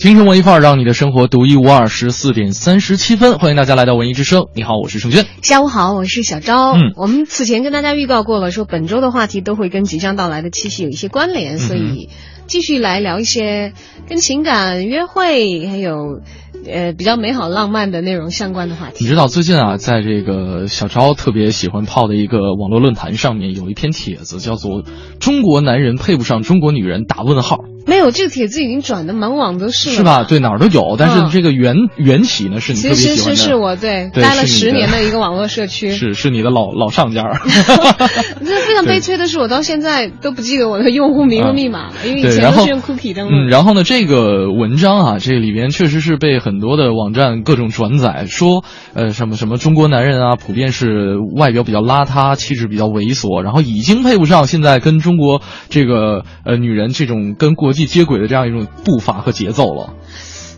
京城文艺范儿，让你的生活独一无二。十四点三十七分，欢迎大家来到文艺之声。你好，我是盛轩。下午好，我是小昭。嗯我们此前跟大家预告过了，说本周的话题都会跟即将到来的七夕有一些关联，所以继续来聊一些跟情感、约会还有呃比较美好浪漫的内容相关的话题。你知道最近啊，在这个小昭特别喜欢泡的一个网络论坛上面，有一篇帖子叫做“中国男人配不上中国女人”，打问号，没有这个帖子已经转的满网都是了，是吧？？对，哪儿都有。但嗯是这个缘缘起呢，是你特其实别喜欢的，是是我对对待了十年的一个网络社区。是是你的老老上家儿。这非常 悲催的是，我到现在都不记得我的用户名和密码了，因为以前都是用 cookie 登录。嗯，然后呢，这个文章啊，这里边确实是被很多的网站各种转载，说呃什么什么中国男人啊，普遍是外表比较邋遢，气质比较猥琐，然后已经配不上现在跟中国这个呃女人这种跟国际接轨的这样一种步伐和节奏了。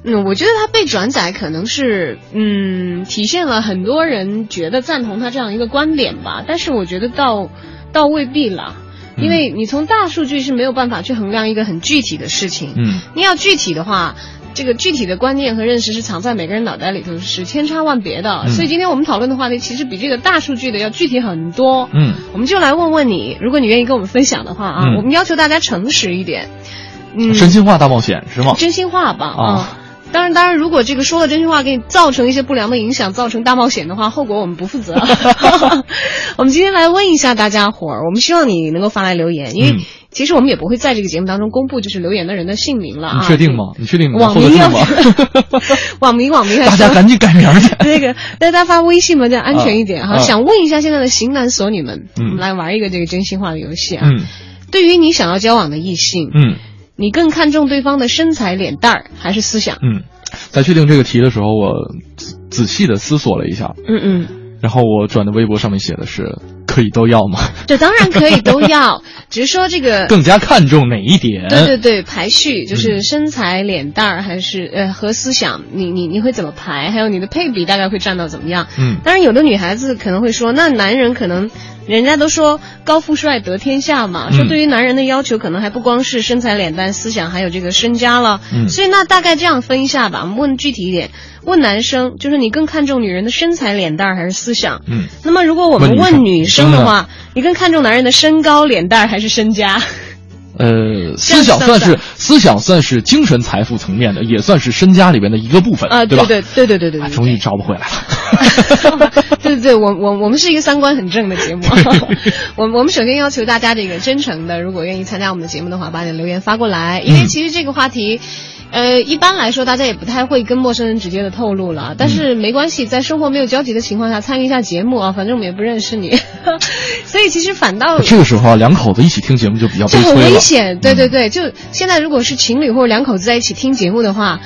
嗯，我觉得他被转载可能是，嗯，体现了很多人觉得赞同他这样一个观点吧，但是我觉得倒倒未必啦，因为你从大数据是没有办法去衡量一个很具体的事情，嗯，你要具体的话。这个具体的观念和认识是藏在每个人脑袋里头，是千差万别的。嗯所以今天我们讨论的话题其实比这个大数据的要具体很多。嗯，我们就来问问你，如果你愿意跟我们分享的话啊，嗯我们要求大家诚实一点。嗯，真心话大冒险是吗？真心话吧啊啊。当然，当然，如果这个说了真心话给你造成一些不良的影响，造成大冒险的话，后果我们不负责。我们今天来问一下大家伙儿，我们希望你能够发来留言，因为嗯其实我们也不会在这个节目当中公布就是留言的人的姓名了啊。你确定吗？你确定吗网民要获得住吗？网民网民还大家赶紧改名去。那个，大家发微信嘛，这样安全一点哈。啊啊想问一下现在的型男索女们，嗯我们来玩一个这个真心话的游戏啊。嗯对于你想要交往的异性，嗯你更看重对方的身材、脸蛋儿还是思想？嗯，在确定这个题的时候，我仔仔细的思索了一下，嗯嗯。然后我转的微博上面写的是可以都要吗？这当然可以都要，只是说这个。更加看重哪一点？对对对，排序就是身材、脸蛋儿还是呃和思想，你你你会怎么排？还有你的配比大概会占到怎么样？嗯当然有的女孩子可能会说，那男人可能人家都说高富帅得天下嘛，嗯说对于男人的要求可能还不光是身材、脸蛋、思想，还有这个身家了。嗯所以那大概这样分一下吧，我们问具体一点，问男生就是你更看重女人的身材、脸蛋儿还是思想？嗯，那么如果我们问女生问女生的话，你更看重男人的身高、脸蛋儿还是身家？呃，思想算是思想算是精神财富层面的，也算是身家里边的一个部分啊，对吧？对对对对对对终于找不回来了。对对对，我我我们是一个三观很正的节目。我我们首先要求大家这个真诚的，如果愿意参加我们的节目的话，把你的留言发过来，因为嗯其实这个话题。呃，一般来说，大家也不太会跟陌生人直接的透露了，但是没关系，在生活没有交集的情况下参与一下节目啊，反正我们也不认识你，所以其实反倒这个时候啊，两口子一起听节目就比较。危险，对对对，就现在如果是情侣或者两口子在一起听节目的话，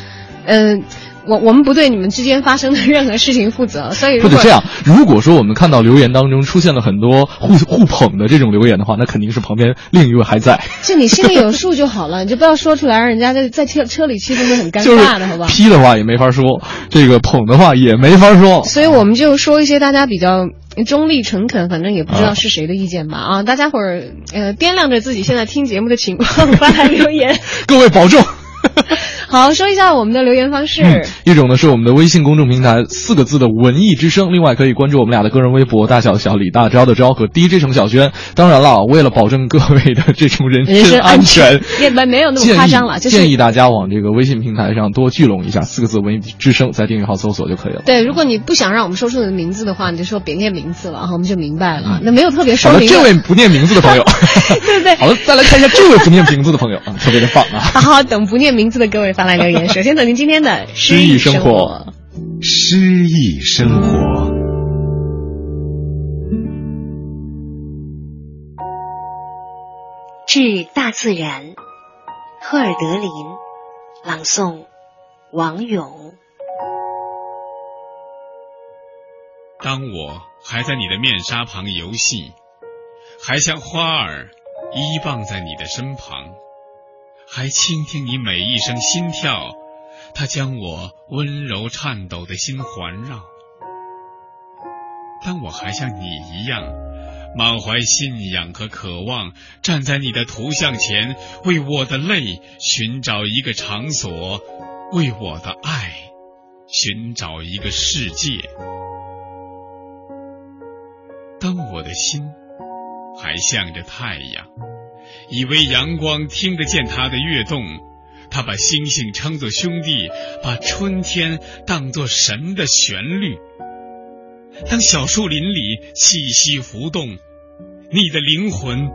嗯、我我们不对你们之间发生的任何事情负责，所以如果不得这样，如果说我们看到留言当中出现了很多互 互捧的这种留言的话，那肯定是旁边另一位还在，就你心里有数就好了，你就不要说出来，让人家在在车车里气氛会很尴就是尬的，好吧？批的话也没法说，这个捧的话也没法说。所以我们就说一些大家比较中立诚恳，反正也不知道是谁的意见吧啊！大家伙儿呃掂量着自己现在听节目的情况发来留言。各位保重。好，说一下我们的留言方式。嗯一种呢是我们的微信公众平台四个字的文艺之声，另外可以关注我们俩的个人微博大小小李大钊的钊和 DJ 程小轩。当然了，为了保证各位的这种人人身身安全全，也没没有那么夸张了，就是建议大家往这个微信平台上多聚拢一下四个字“文艺之声”，在订阅号搜索就可以了。对，如果你不想让我们说出你的名字的话，你就说别念名字了，哈，我们就明白了。那没有特别说明的。这位不念名字的朋友，对对 好了，再来看一下这位不念名字的朋友啊，特别的棒啊！好好等不念名字的各位发来留言。首先走进今天的诗意生生活。诗意生活。致大自然，赫尔德林，朗诵王勇。当我还在你的面纱旁游戏，还像花儿依傍在你的身旁，还倾听你每一声心跳，它将我温柔颤抖的心环绕。当我还像你一样，满怀信仰和渴望，站在你的图像前，为我的泪寻找一个场所，为我的爱寻找一个世界。当我的心还向着太阳，以为阳光听得见它的跃动，它把星星称作兄弟，把春天当作神的旋律。当小树林里气息浮动，你的灵魂，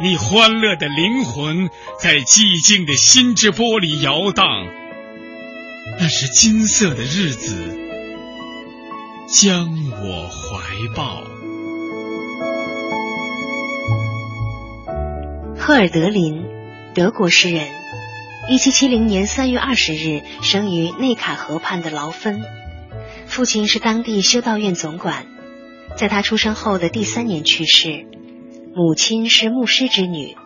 你欢乐的灵魂，在寂静的心之波里摇荡。那是金色的日子，将我怀抱。赫尔德林，德国诗人，一七七零年三月二十日生于内卡河畔的劳芬。父亲是当地修道院总管，在他出生后的第三年去世。母亲是牧师之女，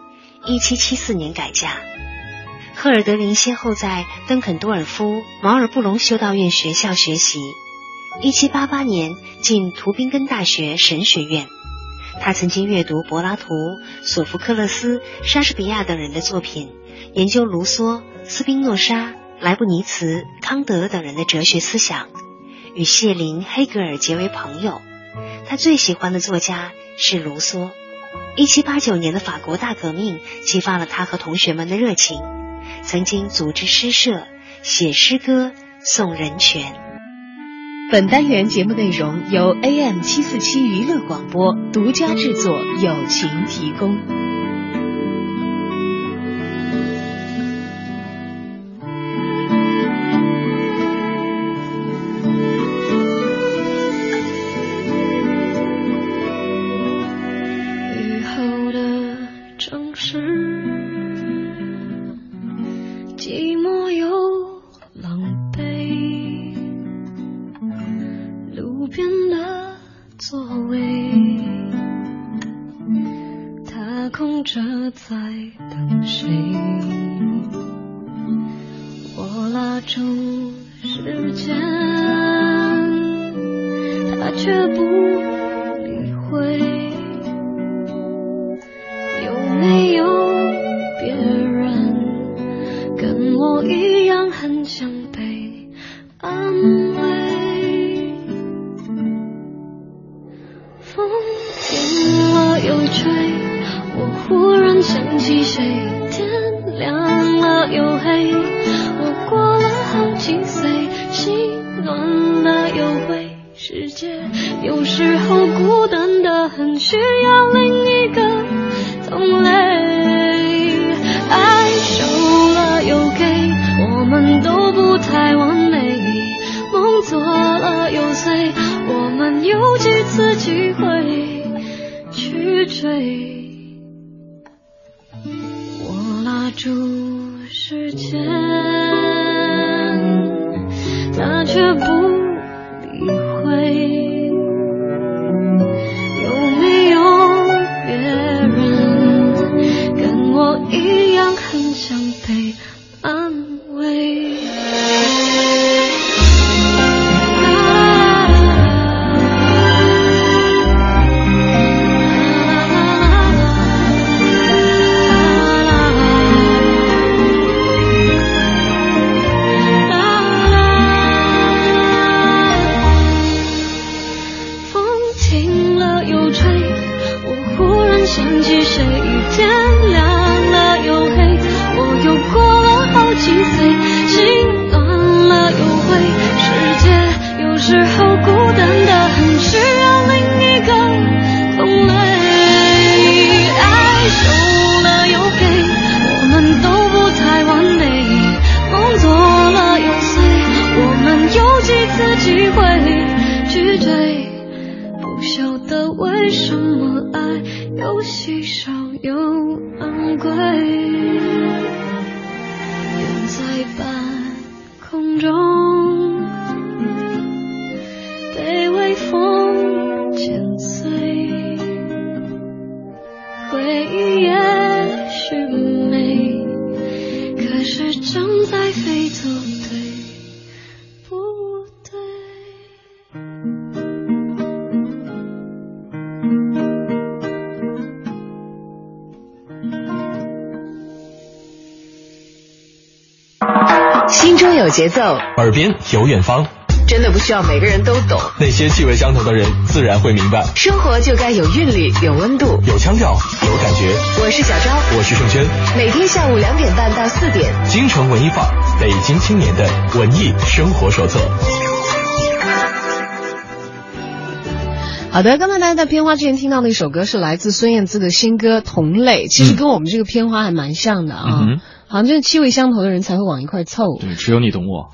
一七七四年改嫁。赫尔德林先后在登肯多尔夫、毛尔布隆修道院学校学习，一七八八年进图宾根大学神学院。他曾经阅读柏拉图、索福克勒斯、莎士比亚等人的作品，研究卢梭、斯宾诺莎、莱布尼茨、康德等人的哲学思想。与谢林、黑格尔结为朋友。他最喜欢的作家是卢梭。一七八九年的法国大革命激发了他和同学们的热情，曾经组织诗社，写诗歌颂人权。本单元节目内容由 AM 七四七娱乐广播独家制作，友情提供。节奏，耳边有远方。真的不需要每个人都懂，那些气味相投的人自然会明白。生活就该有韵律，有温度，有腔调，有感觉。我是小昭，我是盛轩。每天下午两点半到四点，京城文艺范儿，北京青年的文艺生活手册。好的，刚才大家在片花之前听到的一首歌是来自孙燕姿的新歌《同类》，其实跟我们这个片花还蛮像的啊，嗯、好像就是气味相投的人才会往一块凑。对，只有你懂我。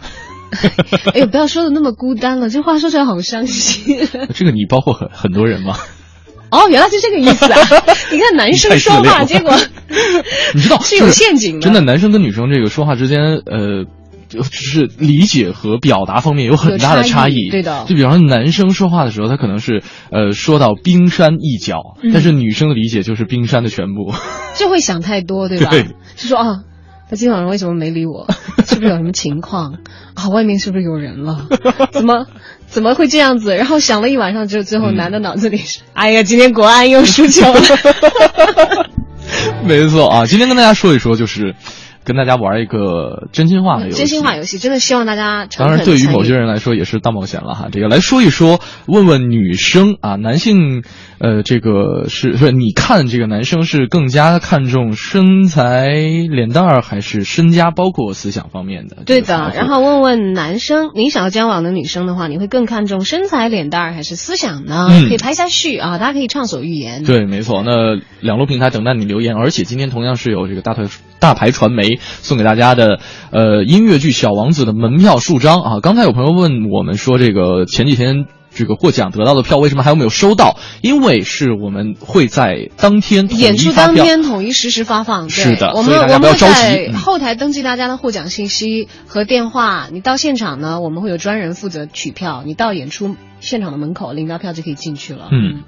哎呦，不要说的那么孤单了，这话说出来好伤心。这个你包括很很多人吗？哦，原来是这个意思啊！你看男生说话，结果你知道是有陷阱的。真的，男生跟女生这个说话之间，呃，就是理解和表达方面有很大的差异。对的，就比方说男生说话的时候，他可能是呃说到冰山一角，嗯、但是女生的理解就是冰山的全部。就会想太多，对吧？对，就说啊。他今天晚上为什么没理我？是不是有什么情况啊？外面是不是有人了？怎么怎么会这样子？然后想了一晚上之后，最后男的脑子里是：哎呀，今天国安又输球了。没错啊，今天跟大家说一说，就是跟大家玩一个真心话的游戏。真心话游戏，真的希望大家当然，对于某些人来说也是大冒险了哈。这个来说一说，问问女生啊，男性。呃，这个是不是你看这个男生是更加看重身材、脸蛋儿，还是身家，包括思想方面的？对的。然后问问男生，你想要交往的女生的话，你会更看重身材、脸蛋儿，还是思想呢？嗯、可以拍下序啊，大家可以畅所欲言。对，没错。那两路平台等待你留言，而且今天同样是有这个大台大牌传媒送给大家的呃音乐剧《小王子》的门票数张啊。刚才有朋友问我们说，这个前几天。这个获奖得到的票为什么还有没有收到？因为是我们会在当天演出当天统一实时发放。是的，我们大家不要着急。后台登记大家的获奖信息和电话，你到现场呢，我们会有专人负责取票。你到演出现场的门口领到票就可以进去了。嗯，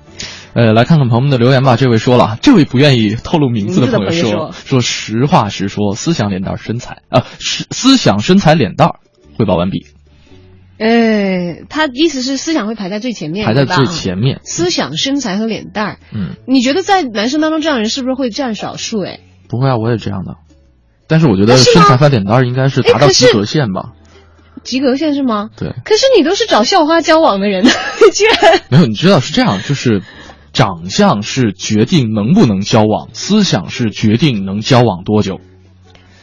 呃，来看看朋友们的留言吧。这位说了，这位不愿意透露名字的朋友说说说实话实说，思想脸蛋身材啊，思思想身材脸蛋汇报完毕。呃，他意思是思想会排在最前面，排在最前面。思想、身材和脸蛋儿，嗯，你觉得在男生当中这样人是不是会占少数？哎，不会啊，我也这样的。但是我觉得身材和脸蛋儿应该是达到及格线吧？及格线是吗？对。可是你都是找校花交往的人，你居然没有？你知道是这样，就是长相是决定能不能交往，思想是决定能交往多久。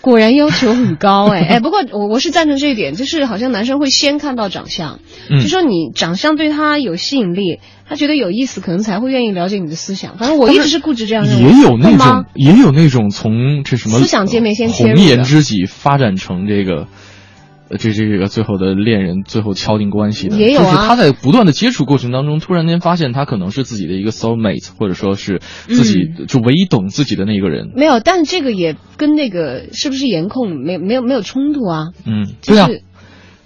果然要求很高哎 哎，不过我我是赞成这一点，就是好像男生会先看到长相，嗯、就说你长相对他有吸引力，他觉得有意思，可能才会愿意了解你的思想。反正我一直是固执这样认为。也有那种，也有那种从这什么思想界面先切入红颜知己发展成这个。呃，这这个最后的恋人，最后敲定关系的，也有啊。就是他在不断的接触过程当中，突然间发现他可能是自己的一个 soul mate，或者说是自己、嗯、就唯一懂自己的那个人。没有，但这个也跟那个是不是颜控没没有没有冲突啊？嗯，就是、对啊，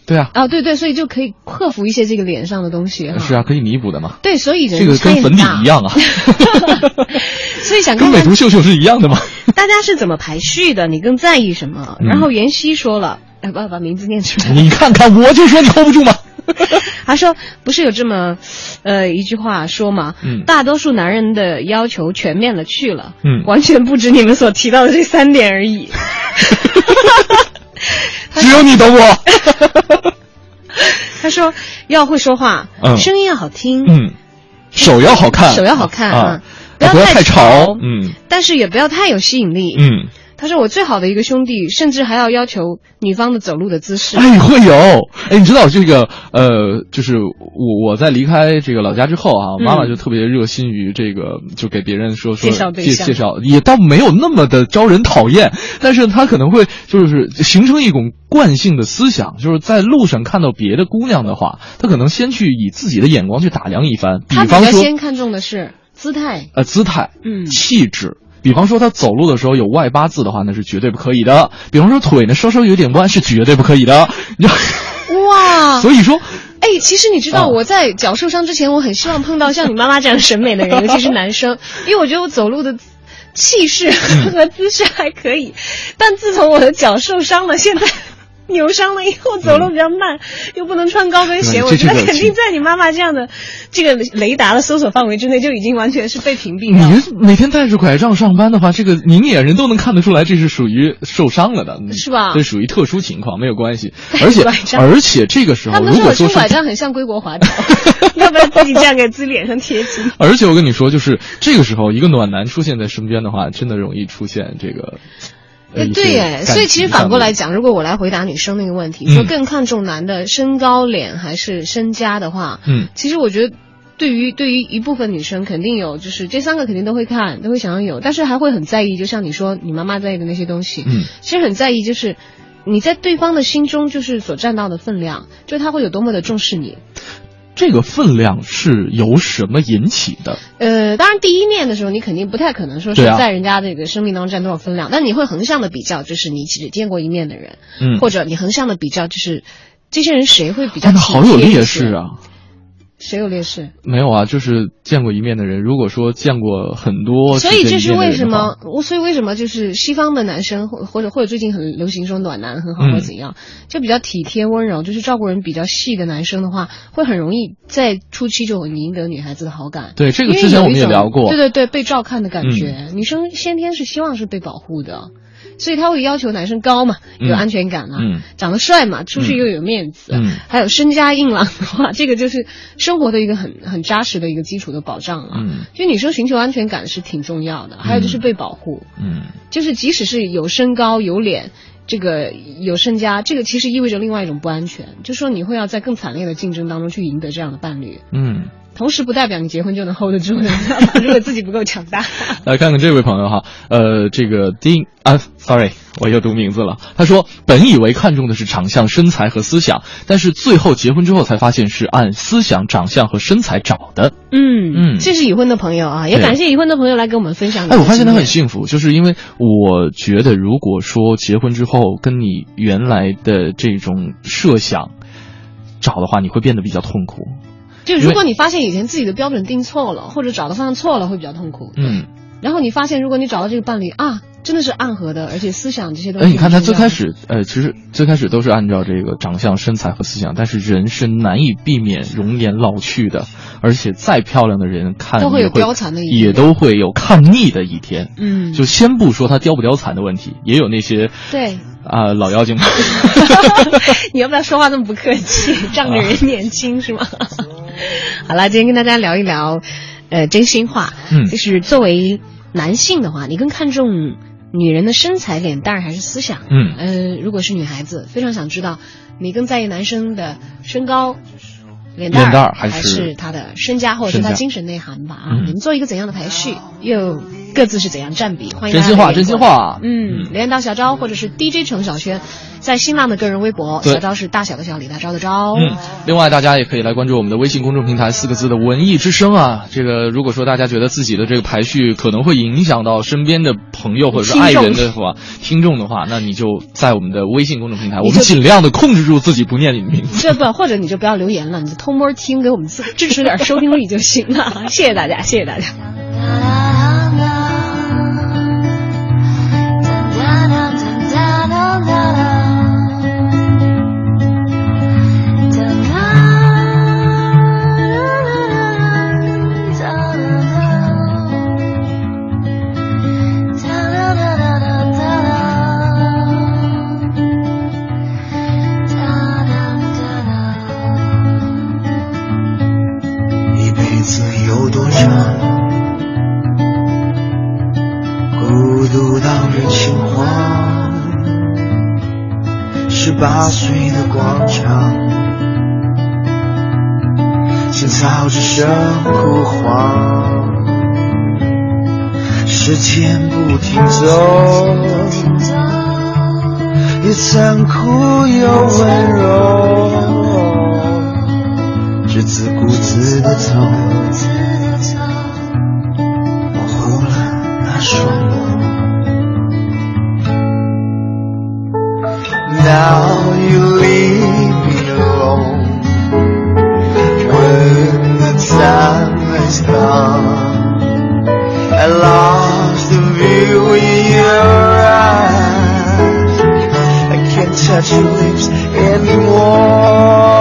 对啊。啊，对对，所以就可以克服一些这个脸上的东西。是啊，可以弥补的嘛。对，所以这个跟粉底一样啊。所以想跟美图秀秀是一样的嘛。大家是怎么排序的？你更在意什么？嗯、然后妍希说了。哎，把把名字念出来。你看看，我就说你 hold 不住吗？他说不是有这么，呃，一句话说嘛，嗯，大多数男人的要求全面了去了，嗯，完全不止你们所提到的这三点而已。只有你懂我。他说要会说话，嗯，声音要好听，嗯，手要好看，手要好看啊，不要太潮，嗯，但是也不要太有吸引力，嗯。他是：“我最好的一个兄弟，甚至还要要求女方的走路的姿势。”哎，会有。哎，你知道这个呃，就是我我在离开这个老家之后啊，嗯、妈妈就特别热心于这个，就给别人说说介绍介介绍，也倒没有那么的招人讨厌，但是他可能会就是形成一种惯性的思想，就是在路上看到别的姑娘的话，他可能先去以自己的眼光去打量一番，比方说先看重的是姿态，呃，姿态，嗯，气质。比方说他走路的时候有外八字的话，那是绝对不可以的。比方说腿呢稍稍有点弯，是绝对不可以的。哇！所以说，哎，其实你知道我在脚受伤之前，我很希望碰到像你妈妈这样审美的人，尤其是男生，因为我觉得我走路的气势和姿势还可以。但自从我的脚受伤了，现在扭伤了以后走路比较慢，又不能穿高跟鞋，对我觉得肯定在你妈妈这样的这个雷达的搜索范围之内，就已经完全是被屏蔽了。你每天带着拐杖上班的话，这个明眼人都能看得出来，这是属于受伤了的，嗯是吧这属于特殊情况，没有关系。而且而且这个时候，他们如果说拐杖很像归国华侨，要不要自己这样给自己脸上贴金。而且我跟你说，就是这个时候，一个暖男出现在身边的话，真的容易出现这个。呃哎，对哎，所以其实反过来讲，如果我来回答女生那个问题，嗯说更看重男的身高、脸还是身家的话，嗯，其实我觉得。对于对于一部分女生，肯定有，就是这三个肯定都会看，都会想要有，但是还会很在意，就像你说你妈妈在意的那些东西，嗯，其实很在意，就是你在对方的心中就是所占到的分量，就是他会有多么的重视你。这个分量是由什么引起的？呃，当然第一面的时候，你肯定不太可能说是在人家这个生命当中占多少分量，但你会横向的比较，就是你只见过一面的人，嗯，或者你横向的比较，就是这些人谁会比较啊那好有劣势啊！谁有劣势？没有啊，就是见过一面的人，如果说见过很多，所以这是为什么？我所以为什么就是西方的男生或或者或者最近很流行说暖男很好嗯或者怎样，就比较体贴温柔，就是照顾人比较细的男生的话，会很容易在初期就很赢得女孩子的好感。对这个之前我们也聊过嗯对对对，被照看的感觉，女生先天是希望是被保护的。所以他会要求男生高嘛，嗯。有安全感嘛，嗯。长得帅嘛，出去又有面子，嗯。还有身家硬朗的话，这个就是生活的一个很很扎实的一个基础的保障了。嗯。就女生寻求安全感是挺重要的，还有就是被保护，嗯。就是即使是有身高有脸。这个有身家，这个其实意味着另外一种不安全，就说你会要在更惨烈的竞争当中去赢得这样的伴侣，嗯，同时不代表你结婚就能 hold 得住的，如果自己不够强大。来看看这位朋友哈，呃，这个丁啊，sorry，我又读名字了。他说，本以为看重的是长相、身材和思想，但是最后结婚之后才发现是按思想、长相和身材找的。嗯嗯这是已婚的朋友啊，也感谢已婚的朋友来跟我们分享。哎，我发现他很幸福，就是因为我觉得，如果说结婚之后跟你原来的这种设想找的话，你会变得比较痛苦。就如果你发现以前自己的标准定错了，或者找的方向错了，会比较痛苦。嗯，然后你发现，如果你找到这个伴侣啊，真的是暗合的，而且思想这些东西。哎，你看他最开，始，呃，其实最开始都是按照这个长相、身材和思想，但是人是难以避免容颜老去的，而且再漂亮的人看都会有也貂蝉的一天也都会有看腻的一天。嗯，就先不说他貂不貂蝉的问题，也有那些对。啊、老妖精。你要不要说话那么不客气，仗着人年轻是吗？好了，今天跟大家聊一聊，呃，真心话。嗯就是作为男性的话，你更看重女人的身材、脸蛋儿还是思想？嗯呃，如果是女孩子，非常想知道你更在意男生的身高。脸蛋儿还还是他的身家或者是他精神内涵吧？啊，嗯你们做一个怎样的排序，又各自是怎样占比？欢迎真心话，真心话。嗯，连到小昭或者是 DJ 程小轩，在新浪的个人微博，小昭是大小的小，李大钊的昭。嗯，另外大家也可以来关注我们的微信公众平台四个字的“文艺之声”啊。这个如果说大家觉得自己的这个排序可能会影响到身边的朋友或者是爱人的话，听众的话，那你就在我们的微信公众平台，我们尽量的控制住自己不念你的名字。这不，或者你就不要留言了，你就偷摸听，给我们自支持点收听率就行了。谢谢大家，谢谢大家。残酷又温柔。只自顾自的走，模糊了那双眸。Now you leave me alone when the time has gone. I lost the view in your touch your lips anymore.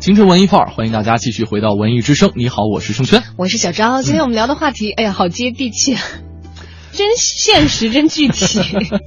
京城文艺范儿，欢迎大家继续回到文艺之声。你好，我是盛轩。我是小昭。今天我们聊的话题，哎呀，好接地气啊，真现实，真具体。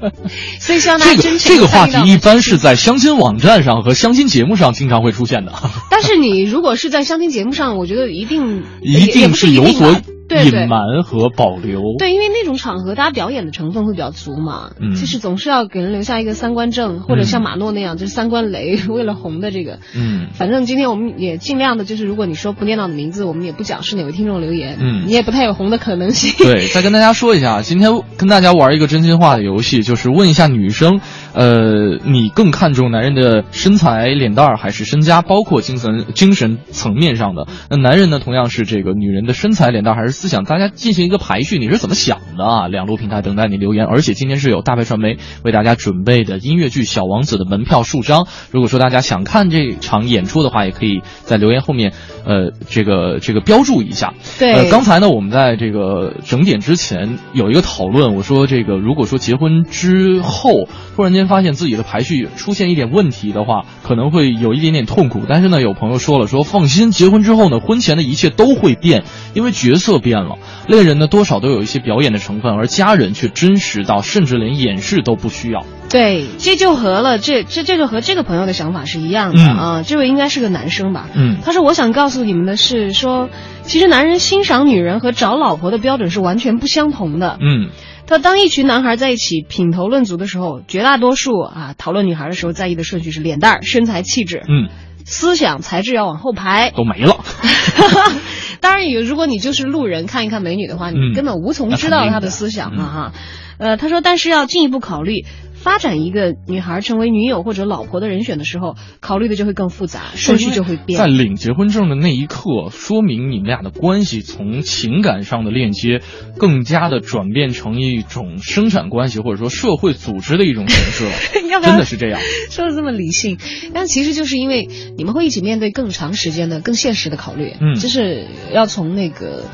所以希望大家这个真诚地这个话参与到题一般是在相亲网站上和相亲节目上经常会出现的，但是你如果是在相亲节目上，我觉得一定 一定是是有所对对隐瞒和保留。对，因为那种场合，大家表演的成分会比较足嘛，嗯就是总是要给人留下一个三观正，或者像马诺那样，就是三观雷，为了红的这个。嗯，反正今天我们也尽量的，就是如果你说不念到你名字，我们也不讲是哪位听众留言，嗯你也不太有红的可能性。对，再跟大家说一下，今天跟大家玩一个真心话的游戏，就是问一下女生，呃，你更看重男人的身材、脸蛋儿还是身家，包括精神精神层面上的？那男人呢，同样是这个女人的身材、脸蛋儿还是思想？大家进行一个排序，你是怎么想的啊？两路平台等待你留言，而且今天是有大牌传媒为大家准备的音乐剧《小王子》的门票数张。如果说大家想看这场演出的话，也可以在留言后面，呃，这个这个标注一下。对呃，刚才呢，我们在这个整点之前有一个讨论，我说这个如果说结婚之后突然间发现自己的排序出现一点问题的话，可能会有一点点痛苦。但是呢，有朋友说了，说放心，结婚之后呢，婚前的一切都会变，因为角色变了，恋人呢多少都有一些表演的成分，而家人却真实到甚至连掩饰都不需要。对，这就和了这这这就和这个朋友的想法是一样的、嗯啊。这位应该是个男生吧？嗯他说：“我想告诉你们的是说，其实男人欣赏女人和找老婆的标准是完全不相同的。嗯他当一群男孩在一起品头论足的时候，绝大多数啊讨论女孩的时候在意的顺序是脸蛋儿、身材、气质，嗯，思想、才智要往后排。都没了。当然，有如果你就是路人看一看美女的话，嗯你根本无从知道她的思想啊哈。呃，他说，但是要进一步考虑。发展一个女孩成为女友或者老婆的人选的时候，考虑的就会更复杂，顺序就会变。在领结婚证的那一刻，说明你们俩的关系从情感上的链接，更加的转变成一种生产关系或者说社会组织的一种形式了。要不要真的是这样。说的这么理性，但其实就是因为你们会一起面对更长时间的、更现实的考虑，嗯就是要从那个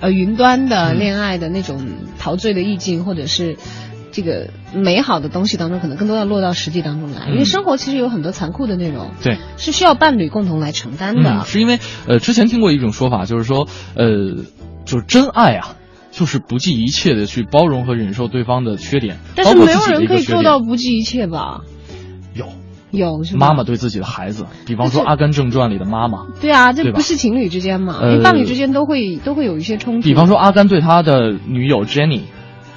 呃云端的恋爱的那种陶醉的意境，或者是。这个美好的东西当中，可能更多要落到实际当中来，因为嗯生活其实有很多残酷的内容，对，是需要伴侣共同来承担的。嗯，是因为呃，之前听过一种说法，就是说呃，就是真爱啊。就是不计一切的去包容和忍受对方的缺点，但是没有人可以做到不计一切吧？有有是妈妈对自己的孩子，比方说《阿甘正传》里的妈妈，对啊，这不是情侣之间嘛？呃因为伴侣之间都会都会有一些冲突。比方说阿甘对他的女友 Jenny，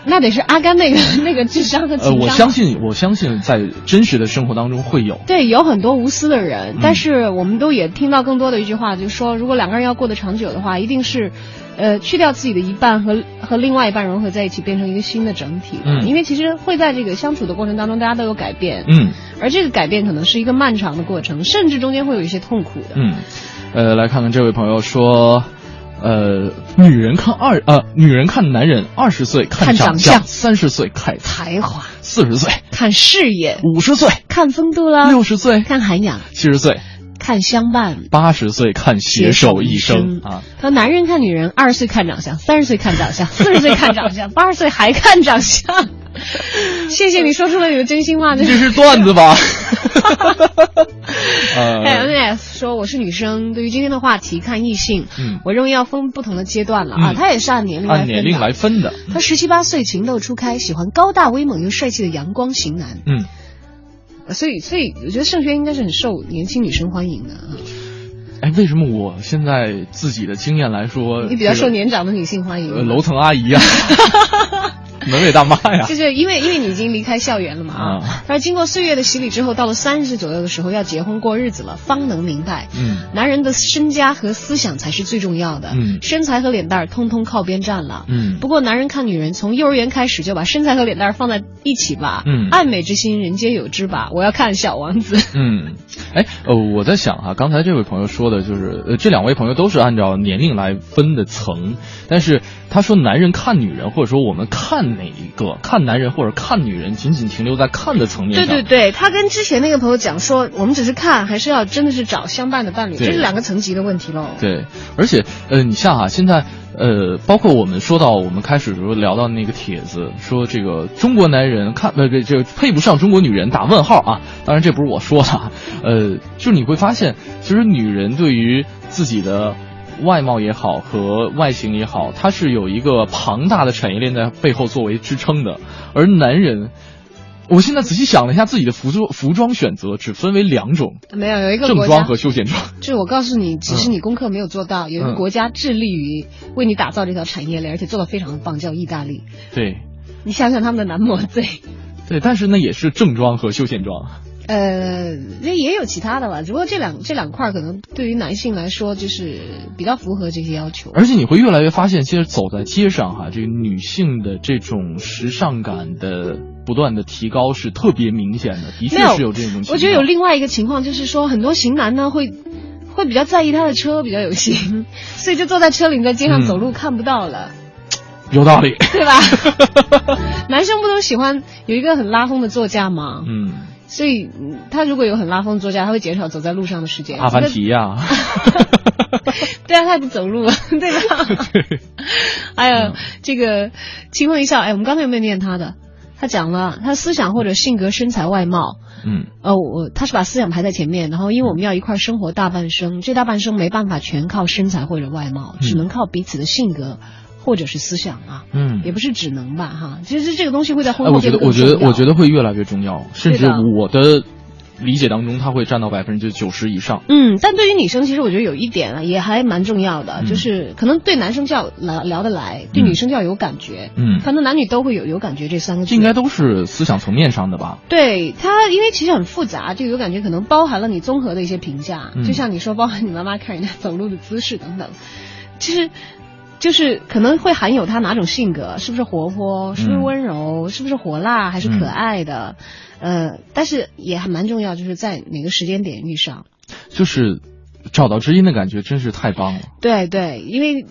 那得是阿甘那个那个智商和情呃，我相信，我相信在真实的生活当中会有。对，有很多无私的人，嗯但是我们都也听到更多的一句话，就是说，如果两个人要过得长久的话，一定是，呃，去掉自己的一半和和另外一半融合在一起，变成一个新的整体。嗯因为其实会在这个相处的过程当中，大家都有改变，嗯而这个改变可能是一个漫长的过程，甚至中间会有一些痛苦的。嗯，呃，来看看这位朋友说，呃，女人看二呃，女人看男人二十岁看长长相。三十岁看才华，四十岁。看事业，五十岁。看风度啦，六十岁。看涵养，七十岁看看相伴，八十岁看携手一生啊。他说男人看女人，二十岁看长相，三十岁看长相，四十岁看长相，八十岁还看长相。谢谢你说出了你的真心话，这是段子吧？呃，N S 说我是女生，对于今天的话题看异性，嗯，我认为要分不同的阶段了啊，他也是按年龄按年龄来分的。他十七八岁情窦初开，喜欢高大威猛又帅气的阳光型男，嗯，所以所以我觉得盛轩应该是很受年轻女生欢迎的啊。哎，为什么我现在自己的经验来说，你比较受年长的女性欢迎？楼层阿姨啊。门卫大妈呀，就是因为因为你已经离开校园了嘛啊，他说经过岁月的洗礼之后，到了三十左右的时候要结婚过日子了，方能明白，嗯，男人的身家和思想才是最重要的，嗯，身材和脸蛋儿通通靠边站了，嗯，不过男人看女人从幼儿园开始就把身材和脸蛋儿放在一起吧，嗯，爱美之心人皆有之吧，我要看小王子，嗯，哎呃我在想哈，刚才这位朋友说的就是呃这两位朋友都是按照年龄来分的层，但是他说男人看女人或者说我们看哪一个看男人或者看女人，仅仅停留在看的层面上。对对对，他跟之前那个朋友讲说，我们只是看，还是要真的是找相伴的伴侣，这是两个层级的问题喽。对，而且呃，你像啊，现在呃，包括我们说到我们开始时候聊到那个帖子，说这个中国男人看呃这这配不上中国女人打问号啊，当然这不是我说的，呃，就是你会发现，其实女人对于自己的。外貌也好和外形也好，它是有一个庞大的产业链在背后作为支撑的。而男人，我现在仔细想了一下，自己的服装服装选择只分为两种，没有有一个正装和休闲装。就是我告诉你，只是你功课没有做到，有一个国家致力于为你打造这条产业链，而且做的非常的棒，叫意大利。对，你想想他们的男模贼。对，但是那也是正装和休闲装。呃，那也有其他的吧，只不过这两这两块可能对于男性来说就是比较符合这些要求。而且你会越来越发现，其实走在街上哈，这个女性的这种时尚感的不断的提高是特别明显的，的确是有这种情况。我觉得有另外一个情况就是说，很多型男呢会会比较在意他的车比较有型，所以就坐在车里，在街上走路看不到了。有道理，对吧？男生不都喜欢有一个很拉风的座驾吗？嗯。所以他如果有很拉风的座驾，他会减少走在路上的时间。阿凡提呀，对啊，他不走路，对吧？还有这个请问一下，哎，我们刚才有没有念他的？他讲了，他思想或者性格、身材、外貌，嗯，呃，我他是把思想排在前面，然后因为我们要一块生活大半生，这大半生没办法全靠身材或者外貌，只能靠彼此的性格。或者是思想啊，嗯，也不是只能吧，哈，其实这个东西会在婚后变得我觉得，我觉得，我觉得会越来越重要，甚至我的理解当中，它会占到百分之九十以上。嗯，但对于女生，其实我觉得有一点啊，也还蛮重要的，就是可能对男生较聊聊得来，对女生较有感觉。嗯，可能男女都会有有感觉这三个字，应该都是思想层面上的吧？对他，因为其实很复杂，这个有感觉可能包含了你综合的一些评价，就像你说，包含你妈妈看人家走路的姿势等等，其实。就是可能会含有他哪种性格，是不是活泼，是不是温柔，是不是火辣，还是可爱的，呃，但是也还蛮重要，就是在哪个时间点遇上，就是找到知音的感觉，真是太棒了。对对，因为。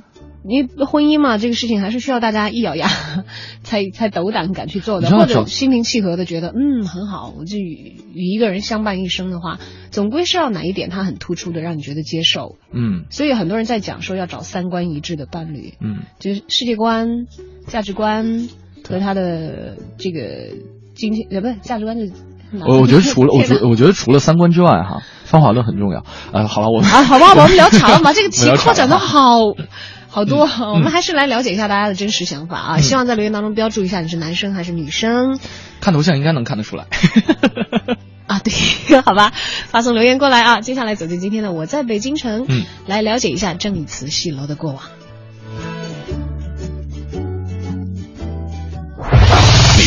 你婚姻嘛，这个事情还是需要大家一咬牙 才才斗胆敢去做的，或者心平气和的觉得嗯很好，我就与与一个人相伴一生的话，总归是要哪一点他很突出的，让你觉得接受。嗯，所以很多人在讲说要找三观一致的伴侣，嗯，就是世界观、价值观和他的这个金钱呃不是价值观是。我我觉得除了我觉我觉得除了三观之外哈，方法论很重要。呃，好了，我们啊，好吧，我们聊长了，把 这个题扩展的好。好多，我们还是来了解一下大家的真实想法啊！希望在留言当中标注一下你是男生还是女生。看头像应该能看得出来。啊，对，好吧，发送留言过来啊！接下来走进今天的我在北京城，嗯，来了解一下郑义慈戏楼的过往。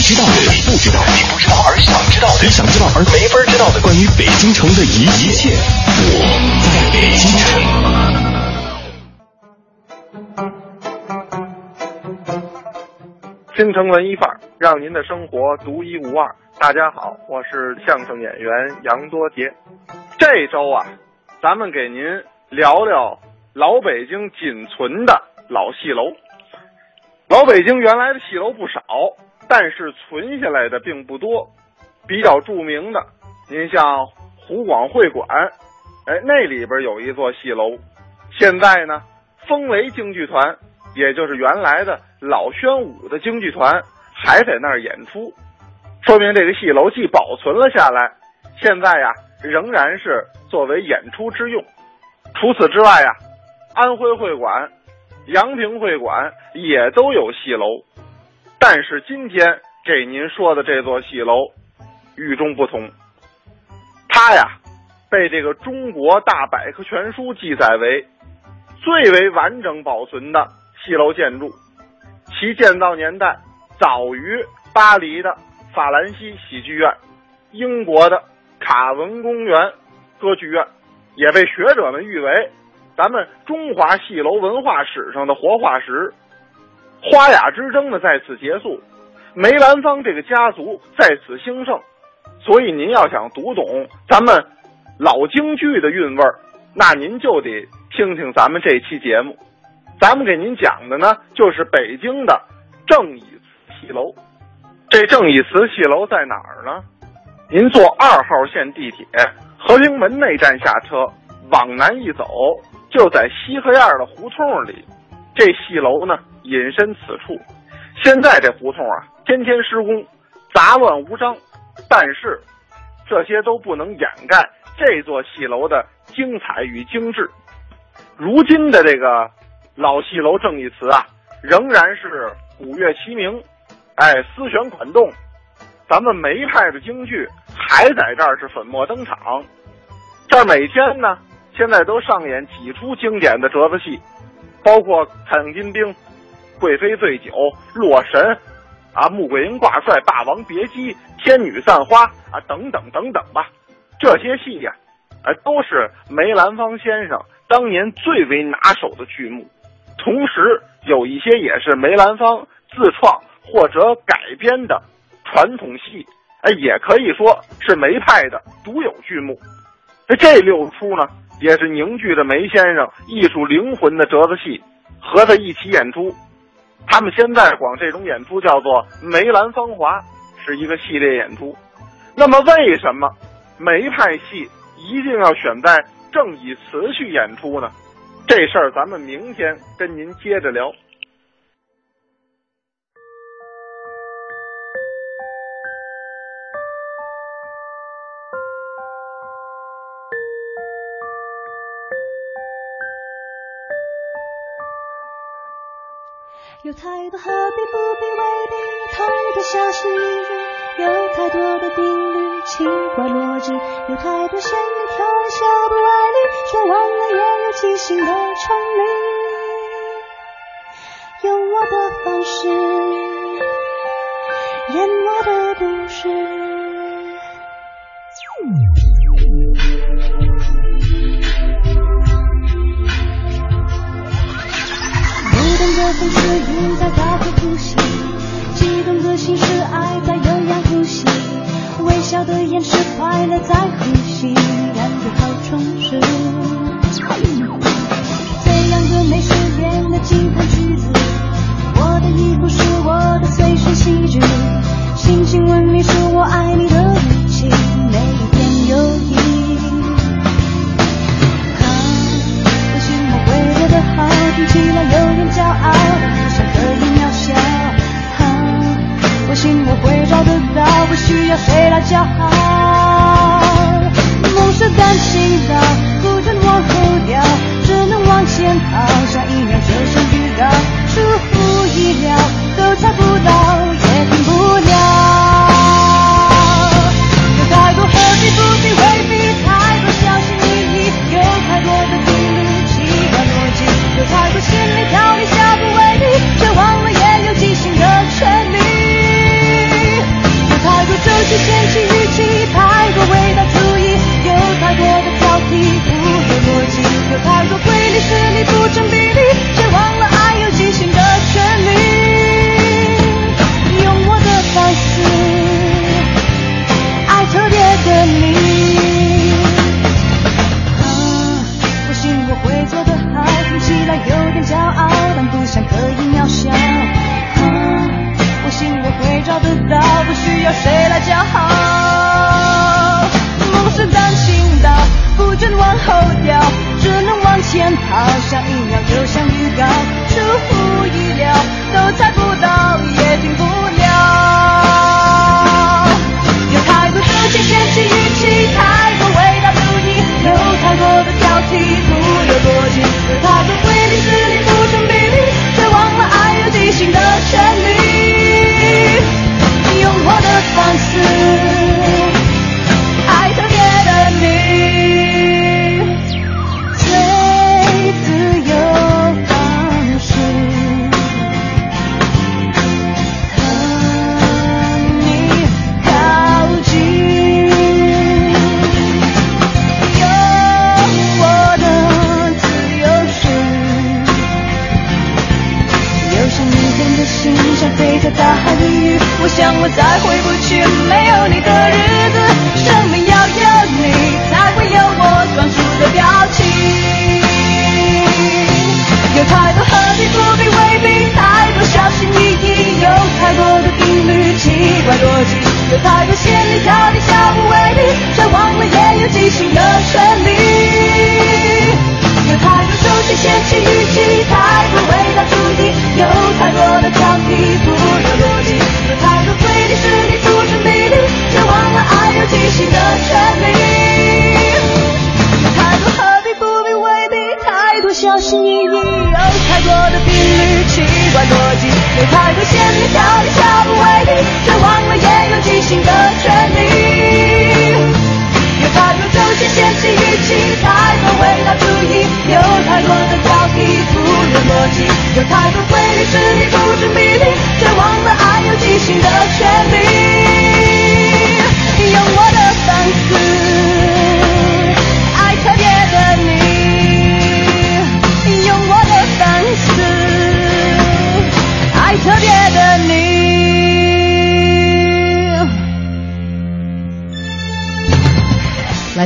知道的，你不知道，你不知道而想知道的，你想知道而没法知道的，关于北京城的一一切，我在北京城。京城文艺范儿，让您的生活独一无二。大家好，我是相声演员杨多杰。这周啊，咱们给您聊聊老北京仅存的老戏楼。老北京原来的戏楼不少，但是存下来的并不多。比较著名的，您像湖广会馆、哎，那里边有一座戏楼，现在呢，风雷京剧团，也就是原来的老宣武的京剧团，还在那儿演出，说明这个戏楼既保存了下来，现在呀，仍然是作为演出之用。除此之外呀，安徽会馆、阳平会馆也都有戏楼，但是今天给您说的这座戏楼与众不同，它呀。被这个《中国大百科全书》记载为最为完整保存的戏楼建筑，其建造年代早于巴黎的法兰西喜剧院、英国的卡文公园歌剧院，也被学者们誉为咱们中华戏楼文化史上的活化石。花雅之争呢在此结束，梅兰芳这个家族在此兴盛，所以您要想读懂咱们。老京剧的韵味儿，那您就得听听咱们这期节目。咱们给您讲的呢，就是北京的正义祠戏楼。这正义祠戏楼在哪儿呢？您坐二号线地铁和平门内站下车，往南一走，就在西河沿的胡同里。这戏楼呢，隐身此处。现在这胡同啊，天天施工，杂乱无章，但是这些都不能掩盖。这座戏楼的精彩与精致，如今的这个老戏楼正义祠啊，仍然是鼓乐齐鸣，哎，丝弦管动，咱们梅派的京剧还在这儿是粉墨登场。这儿每天呢，现在都上演几出经典的折子戏，包括《太阳金兵》《贵妃醉酒》《洛神》啊，《穆桂英挂帅》《霸王别姬》《天女散花》啊，等等等等吧。这些戏呀，哎，都是梅兰芳先生当年最为拿手的剧目，同时有一些也是梅兰芳自创或者改编的传统戏，哎，也可以说是梅派的独有剧目。这这六出呢，也是凝聚着梅先生艺术灵魂的折子戏，合在一起演出。他们现在管这种演出叫做“梅兰芳华”，是一个系列演出。那么为什么？梅派戏一定要选在正义祠去演出呢，这事儿咱们明天跟您接着聊。有太多何必不必未必，太多小心翼翼，有太多的定律，奇怪逻辑，有太多线里挑一小步外力，却忘了也有即兴的权利。用我的方式演我的故事。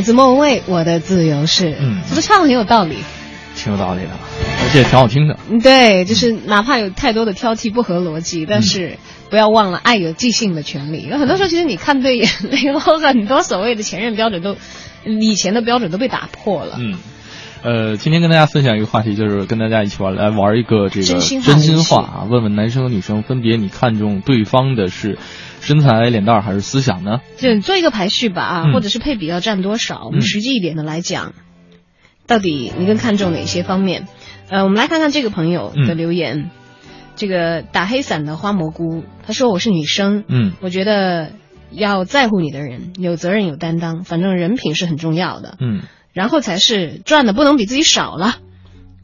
自莫文蔚，《我的自由是》，嗯这唱的很有道理。挺有道理的，而且也挺好听的。嗯对，就是哪怕有太多的挑剔不合逻辑，但是不要忘了爱有即兴的权利。有很多时候，其实你看对眼了以后，很多所谓的前任标准都，以前的标准都被打破了。嗯，呃，今天跟大家分享一个话题，就是跟大家一起玩来玩一个这个真心话真心话啊，问问男生和女生分别你看中对方的是身材、脸蛋还是思想呢？就做一个排序吧啊，嗯或者是配比要占多少？我们嗯实际一点的来讲，到底你更看重哪些方面？呃，我们来看看这个朋友的嗯留言。这个打黑伞的花蘑菇，他说我是女生，嗯我觉得要在乎你的人，有责任有担当，反正人品是很重要的，嗯，然后才是赚的不能比自己少了。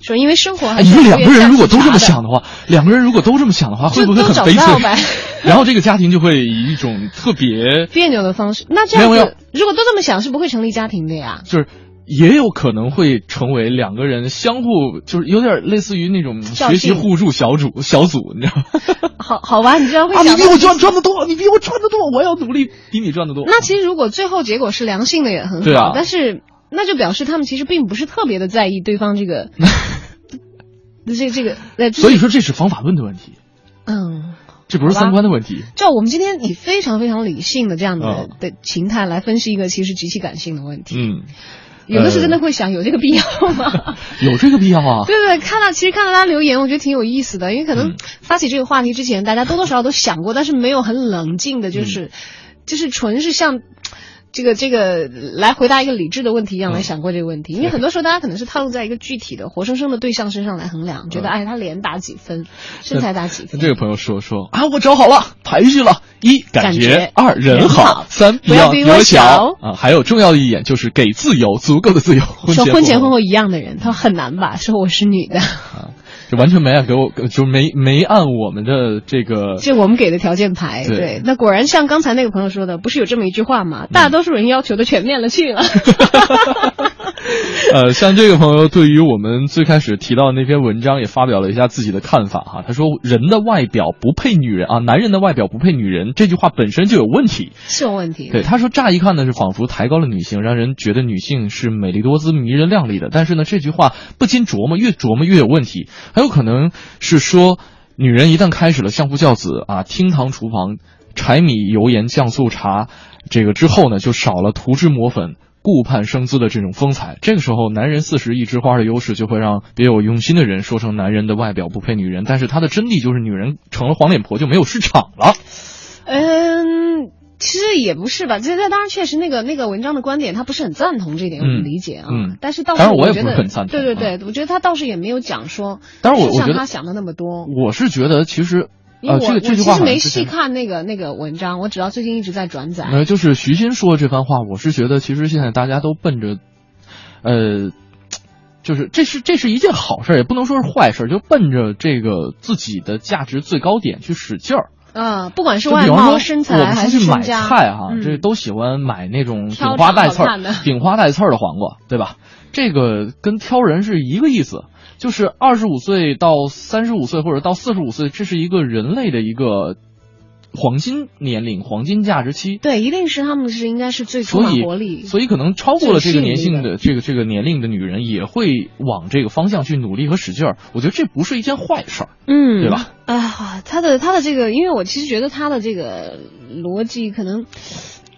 说因为生活你说两个人如果都这么想的话，两个人如果都这么想的话，会不会很悲催？然后这个家庭就会以一种特别 别扭的方式，那这样子，如果都这么想，是不会成立家庭的呀。就是也有可能会成为两个人相互，就是有点类似于那种学习互助小组小组，你知道吗？好好吧，你居然会啊，你比我赚赚的多，你比我赚的多，我要努力比你赚的多。那其实如果最后结果是良性的也很好，对啊但是那就表示他们其实并不是特别的在意对方这个，这这个所以说这是方法论的问题，嗯。这不是三观的问题。照我们今天以非常非常理性的这样的、嗯的形态来分析一个其实极其感性的问题，嗯，有的是真的会想有这个必要吗？有这个必要啊。对对，看到其实看到大家留言，我觉得挺有意思的，因为可嗯能发起这个话题之前，大家多多少少都想过，但是没有很冷静的，嗯就是、就是纯是像。这个这个来回答一个理智的问题一样嗯。来想过这个问题，因为很多时候大家可能是套用在一个具体的活生生的对象身上来衡量，觉得嗯。哎他脸打几分，身材打几分，这个朋友说说啊，我找好了，排序了：一感感觉。觉，二人人好。好，三不要比我小。啊。还有重要的一点就是给自由，足够的自由。婚说婚前婚后一样的人，他说很难吧？说我是女的，就完全没按给我，就没没按我们的这个就我们给的条件排。对对，那果然像刚才那个朋友说的，不是有这么一句话吗？大多数人要求的全面了去了。呃，像这个朋友对于我们最开始提到的那篇文章也发表了一下自己的看法哈。他说：“人的外表不配女人啊，男人的外表不配女人，这句话本身就有问题。”是有问题。对，他说乍一看呢是仿佛抬高了女性，让人觉得女性是美丽多姿、迷人靓丽的。但是呢，这句话不禁琢磨，越琢磨越有问题。有可能是说，女人一旦开始了相夫教子啊，厅堂厨房、柴米油盐酱醋茶，这个之后呢，就少了涂脂抹粉。顾盼生姿的这种风采。这个时候，男人四十一枝花的优势就会让别有用心的人说成男人的外表不配女人，但是他的真谛就是女人成了黄脸婆就没有市场了。嗯，其实也不是吧，这这当然确实那个那个文章的观点，他不是很赞同这一点，我们理解啊。嗯但是倒是当然我也觉得，不是很赞同对对对，我觉得他倒是也没有讲说，当然我像他想的那么多。我是觉得其实呃，因为我、这个这句话我其实没细看那个那个文章，我只要最近一直在转载。呃，就是徐新说的这番话，我是觉得其实现在大家都奔着，呃，就是这是这是一件好事，也不能说是坏事，就奔着这个自己的价值最高点去使劲儿。啊、不管是外貌、我们材还出去买是身家，菜哈、嗯。这都喜欢买那种顶花带刺儿顶花带刺儿的黄瓜，对吧？这个跟挑人是一个意思，就是二十五岁到三十五岁或者到四十五岁，这是一个人类的一个黄金年龄、黄金价值期。对，一定是他们是应该是最充满活力，所以可能超过了这个年性的这个这个年龄的女人，也会往这个方向去努力和使劲儿。我觉得这不是一件坏事儿，嗯，对吧？啊，他的他的这个，因为我其实觉得他的这个逻辑可能。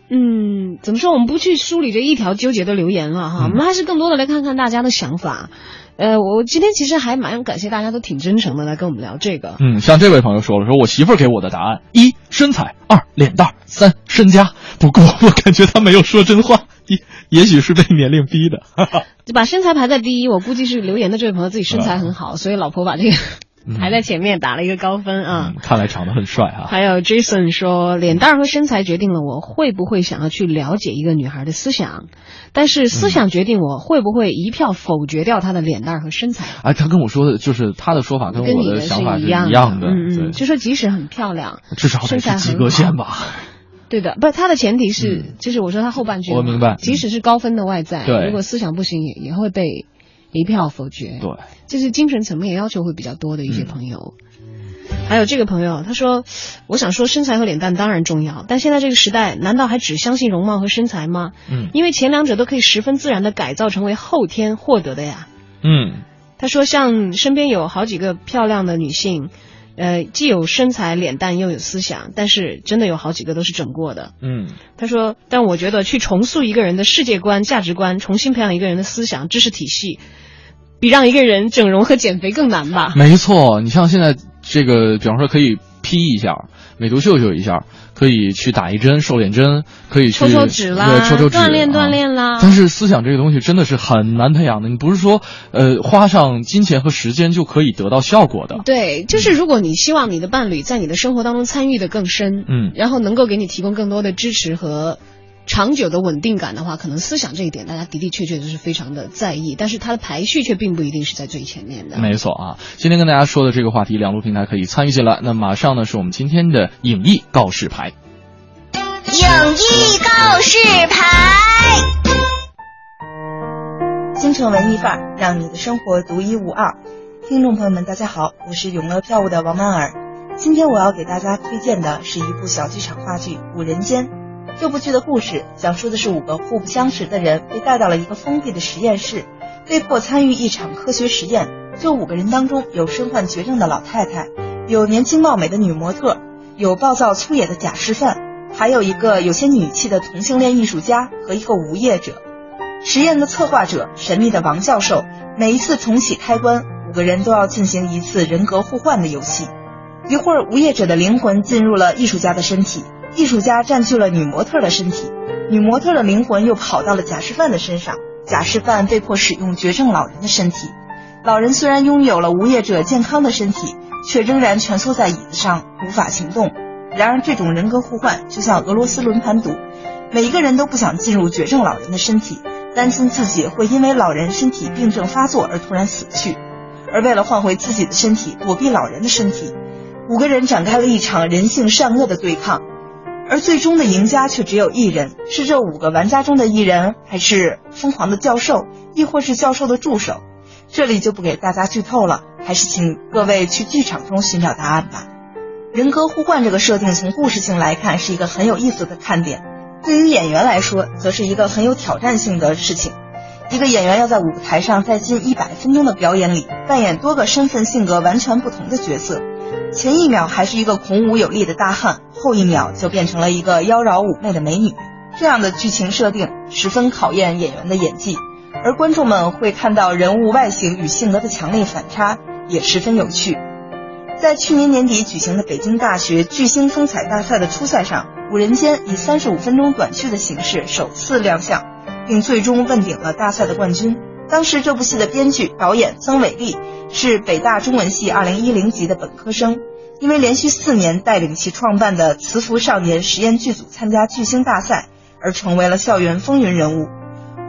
嗯，怎么说？我们不去梳理这一条纠结的留言了哈，嗯我们还是更多的来看看大家的想法。呃，我今天其实还蛮感谢大家都挺真诚的来跟我们聊这个。嗯，像这位朋友说了，说我媳妇儿给我的答案：一身材，二脸蛋儿，三身家。不过我感觉他没有说真话，也也许是被年龄逼的。就把身材排在第一，我估计是留言的这位朋友自己身材很好，所以老婆把这个排在前面打了一个高分啊。嗯看来长得很帅啊。还有 Jason 说，脸蛋儿和身材决定了我会不会想要去了解一个女孩的思想，但是思想决定我会不会一票否决掉她的脸蛋儿和身材。哎，他跟我说的就是他的说法跟我的想法是一样样的，嗯嗯，就说即使很漂亮，至少得身材及格线吧。对的，不，他的前提是，就是我说他后半句，我明白。即使是高分的外在，如果思想不行，也也会被一票否决。对，就是精神层面要求会比较多的一嗯些朋友。还有这个朋友，他说：“我想说，身材和脸蛋当然重要，但现在这个时代，难道还只相信容貌和身材吗？嗯因为前两者都可以十分自然的改造成为后天获得的呀。”嗯他说，像身边有好几个漂亮的女性，呃，既有身材、脸蛋，又有思想，但是真的有好几个都是整过的。嗯，他说，但我觉得去重塑一个人的世界观、价值观，重新培养一个人的思想、知识体系，比让一个人整容和减肥更难吧？没错。你像现在这个，比方说可以 P 一下，美图秀秀一下，可以去打一针瘦脸针，可以去抽抽脂啦，对，抽抽脂，锻炼啊锻炼啦。但是思想这个东西真的是很难培养的，你不是说呃花上金钱和时间就可以得到效果的。对，就是如果你希望你的伴侣在你的生活当中参与的更深，嗯然后能够给你提供更多的支持和长久的稳定感的话，可能思想这一点大家的的确确就是非常的在意，但是它的排序却并不一定是在最前面的。没错啊，今天跟大家说的这个话题，两路平台可以参与进来。那马上呢是我们今天的影艺告示牌。影艺告示牌。京城文艺范儿，让你的生活独一无二。听众朋友们，大家好，我是永乐票务的王曼儿。今天我要给大家推荐的是一部小剧场话剧《五人间》。这部剧的故事讲述的是五个互不相识的人被带到了一个封闭的实验室，被迫参与一场科学实验。这五个人当中有身患绝症的老太太，有年轻貌美的女模特，有暴躁粗野的假释犯，还有一个有些女气的同性恋艺术家和一个无业者。实验的策划者神秘的王教授，每一次重启开关，五个人都要进行一次人格互换的游戏。一会儿，无业者的灵魂进入了艺术家的身体，艺术家占据了女模特的身体，女模特的灵魂又跑到了假释犯的身上，假释犯被迫使用绝症老人的身体。老人虽然拥有了无业者健康的身体，却仍然蜷缩在椅子上无法行动。然而，这种人格互换就像俄罗斯轮盘赌，每一个人都不想进入绝症老人的身体，担心自己会因为老人身体病症发作而突然死去。而为了换回自己的身体，躲避老人的身体，五个人展开了一场人性善恶的对抗。而最终的赢家却只有一人，是这五个玩家中的一人，还是疯狂的教授，亦或是教授的助手？这里就不给大家剧透了，还是请各位去剧场中寻找答案吧。人格互换这个设定，从故事性来看是一个很有意思的看点，对于演员来说，则是一个很有挑战性的事情。一个演员要在舞台上，在近一百分钟的表演里，扮演多个身份、性格完全不同的角色。前一秒还是一个孔武有力的大汉，后一秒就变成了一个妖娆妩媚的美女。这样的剧情设定十分考验演员的演技，而观众们会看到人物外形与性格的强烈反差，也十分有趣。在去年年底举行的北京大学巨星风采大赛的初赛上，《五人间》以三十五分钟短剧的形式首次亮相，并最终问鼎了大赛的冠军。当时这部戏的编剧、导演曾伟丽是北大中文系二零一零级的本科生，因为连续四年带领其创办的慈福少年实验剧组参加巨星大赛，而成为了校园风云人物。《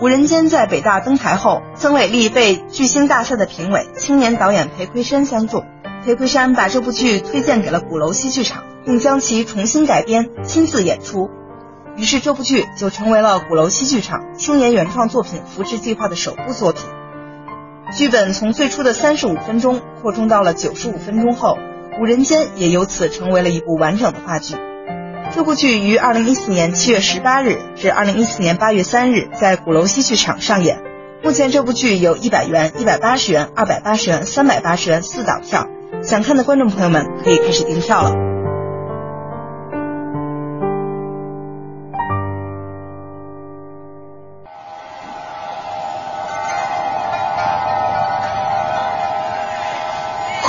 五人间》在北大登台后，曾伟丽被巨星大赛的评委、青年导演裴魁山相中。裴魁山把这部剧推荐给了鼓楼戏剧场，并将其重新改编，亲自演出。于是这部剧就成为了鼓楼戏剧场青年原创作品扶持计划的首部作品。剧本从最初的三十五分钟扩充到了九十五分钟后，《五人间》也由此成为了一部完整的话剧。这部剧于二零一四年七月十八日至二零一四年八月三日在鼓楼戏剧场上演。目前这部剧有一百元、一百八十元、二百八十元、三百八十元四档票。想看的观众朋友们可以开始订票了。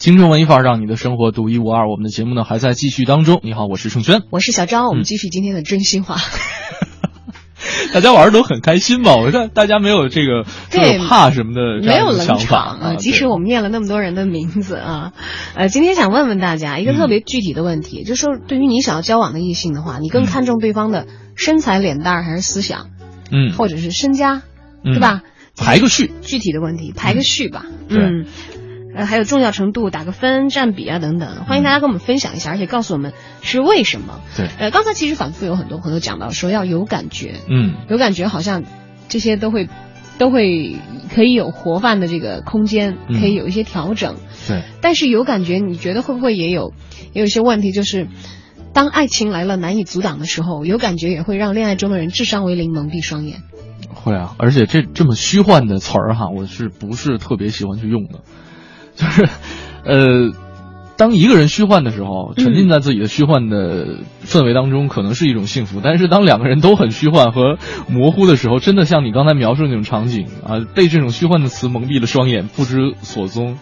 京城文艺范儿，让你的生活独一无二。我们的节目呢还在继续当中。你好，我是盛轩，我是小张，我们继续今天的真心话。大家玩的都很开心吧？我看大家没有这个对怕什么的没有冷场啊。即使我们念了那么多人的名字啊，呃，今天想问问大家一个特别具体的问题，就是说对于你想要交往的异性的话，你更看重对方的身材、脸蛋儿还是思想，嗯，或者是身家，嗯对吧？排个序，具体的问题排个序吧，嗯。呃，还有重要程度，打个分、占比啊等等，欢迎大家跟我们分享一下，而且告诉我们是为什么。对，呃，刚才其实反复有很多朋友讲到说要有感觉，嗯，有感觉好像这些都会都会可以有活泛的这个空间，嗯可以有一些调整。对，但是有感觉，你觉得会不会也有也有一些问题？就是当爱情来了难以阻挡的时候，有感觉也会让恋爱中的人智商为零，蒙蔽双眼。会啊，而且这这么虚幻的词儿哈，我是不是特别喜欢去用的？就是，呃，当一个人虚幻的时候，沉浸在自己的虚幻的氛围当中，可能是一种幸福；但是当两个人都很虚幻和模糊的时候，真的像你刚才描述的那种场景啊，被这种虚幻的词蒙蔽了双眼，不知所踪。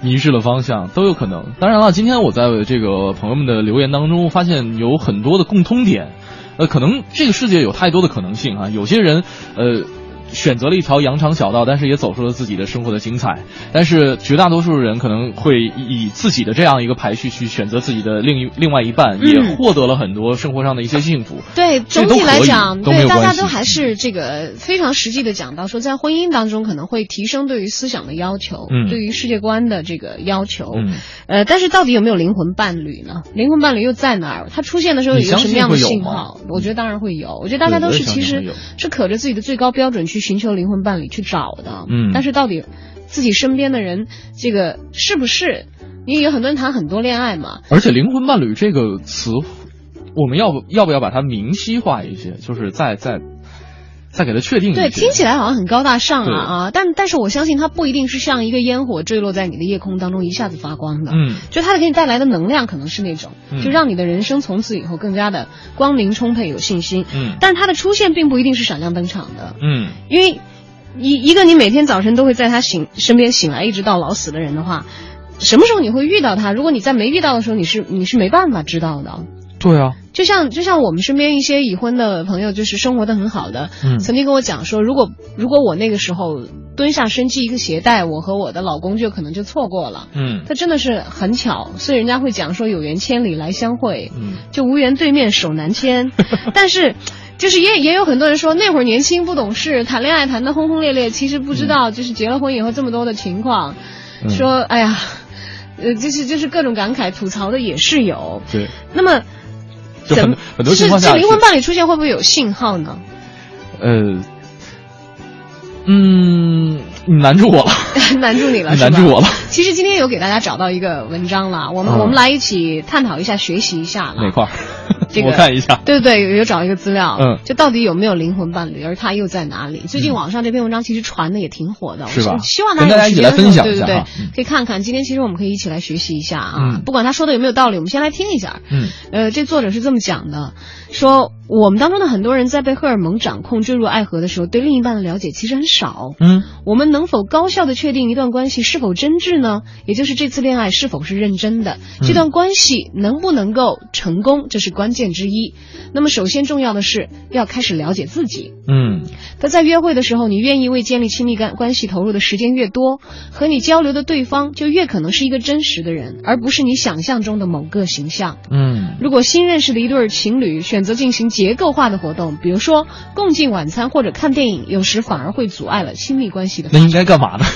迷失了方向都有可能。当然了，今天我在这个朋友们的留言当中发现有很多的共通点，呃，可能这个世界有太多的可能性啊。有些人，呃。选择了一条羊肠小道，但是也走出了自己的生活的精彩。但是绝大多数人可能会以自己的这样一个排序去选择自己的另一另外一半，嗯也获得了很多生活上的一些幸福。对，总体来讲，对大家都还是这个非常实际的讲到说，在婚姻当中可能会提升对于思想的要求，嗯对于世界观的这个要求。嗯，呃，但是到底有没有灵魂伴侣呢？灵魂伴侣又在哪儿？它出现的时候有一个什么样的信号？我觉得当然会有。我觉得大家都是其实是可着自己的最高标准去寻求灵魂伴侣去找的。嗯但是到底自己身边的人这个是不是？因为有很多人谈很多恋爱嘛，而且“灵魂伴侣”这个词，我们要不要不要把它明晰化一些？就是再再再给它确定一些。对，听起来好像很高大上啊啊！但但是我相信它不一定是像一个烟火坠落在你的夜空当中一下子发光的。嗯，就它给你带来的能量可能是那种，嗯就让你的人生从此以后更加的光明充沛、有信心。嗯但是它的出现并不一定是闪亮登场的，嗯因为一一个你每天早晨都会在他醒身边醒来一直到老死的人的话，什么时候你会遇到他？如果你在没遇到的时候，你是你是没办法知道的。对啊，就像就像我们身边一些已婚的朋友，就是生活的很好的，嗯曾经跟我讲说，如果如果我那个时候蹲下身系一个鞋带，我和我的老公就可能就错过了。嗯他真的是很巧，所以人家会讲说有缘千里来相会，嗯就无缘对面手难牵。但是，就是也也有很多人说那会儿年轻不懂事，谈恋爱谈的轰轰烈烈，其实不知道就是结了婚以后这么多的情况，嗯说哎呀，呃，就是就是各种感慨吐槽的也是有。对，那么。就很很多情况下是是灵魂伴侣出现会不会有信号呢？呃，嗯，你难住我了，难住你了，难住我了。其实今天有给大家找到一个文章了，我们、嗯我们来一起探讨一下，学习一下了。哪块儿？这个我看一下。对对对，有有找一个资料，嗯就到底有没有灵魂伴侣，而他又在哪里？最近网上这篇文章其实传的也挺火的，是吧我希望跟大家一起来分享对对对一下哈嗯，可以看看。今天其实我们可以一起来学习一下啊，嗯不管他说的有没有道理，我们先来听一下。嗯呃，这作者是这么讲的，说我们当中的很多人在被荷尔蒙掌控、坠入爱河的时候，对另一半的了解其实很少。嗯，我们能否高效的确定一段关系是否真挚呢？也就是这次恋爱是否是认真的，嗯这段关系能不能够成功，这是关键之一。那么首先重要的是要开始了解自己。嗯他在约会的时候，你愿意为建立亲密感关系投入的时间越多，和你交流的对方就越可能是一个真实的人，而不是你想象中的某个形象。嗯如果新认识的一对情侣选择进行结构化的活动，比如说共进晚餐或者看电影，有时反而会阻碍了亲密关系的那应该干嘛呢？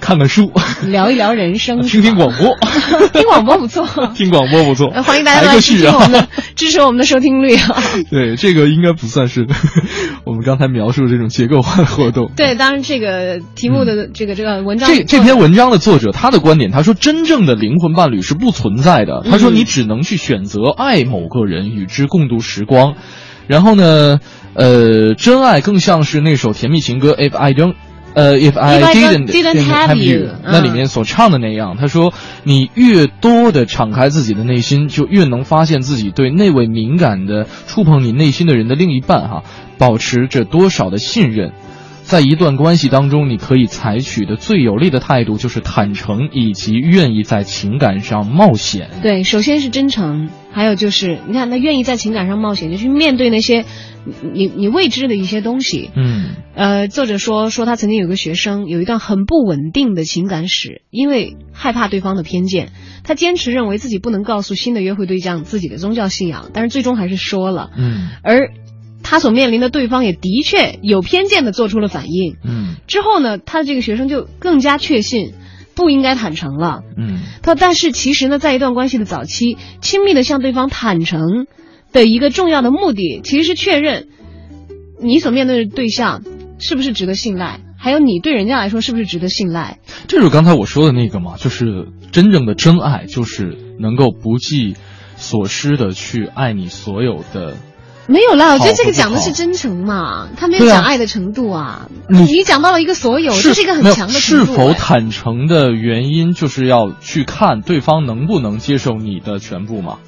看看书，聊一聊人生，听听广播，听广播不错。听广播不错呃，欢迎大家来来个序支持我们的啊！支持我们的收听率啊！对，这个应该不算是我们刚才描述的这种结构化的活动。对，当然这个题目的这个这个文章，这这篇文章的作者他的观点，他说真正的灵魂伴侣是不存在的。他说嗯你只能去选择爱某个人，与之共度时光。然后呢，呃，真爱更像是那首甜蜜情歌《If I Don't》。呃，If I didn't didn't have you，嗯那里面所唱的那样，他说，你越多的敞开自己的内心，就越能发现自己对那位敏感的触碰你内心的人的另一半哈，保持着多少的信任。在一段关系当中，你可以采取的最有利的态度就是坦诚，以及愿意在情感上冒险。对，首先是真诚，还有就是你看他愿意在情感上冒险，就去面对那些你你你未知的一些东西。嗯呃，作者说说他曾经有个学生有一段很不稳定的情感史，因为害怕对方的偏见，他坚持认为自己不能告诉新的约会对象自己的宗教信仰，但是最终还是说了。嗯而他所面临的对方也的确有偏见的做出了反应。嗯之后呢，他的这个学生就更加确信不应该坦诚了。嗯他说，但是其实呢，在一段关系的早期，亲密的向对方坦诚的一个重要的目的，其实是确认你所面对的对象是不是值得信赖，还有你对人家来说是不是值得信赖。这就是刚才我说的那个嘛，就是真正的真爱，就是能够不计所失的去爱你所有的。没有啦，我觉得这个讲的是真诚嘛，他没有讲爱的程度啊。你你讲到了一个所有，这是一个很强的程是度。哎否坦诚的原因，就是要去看对方能不能接受你的全部嘛，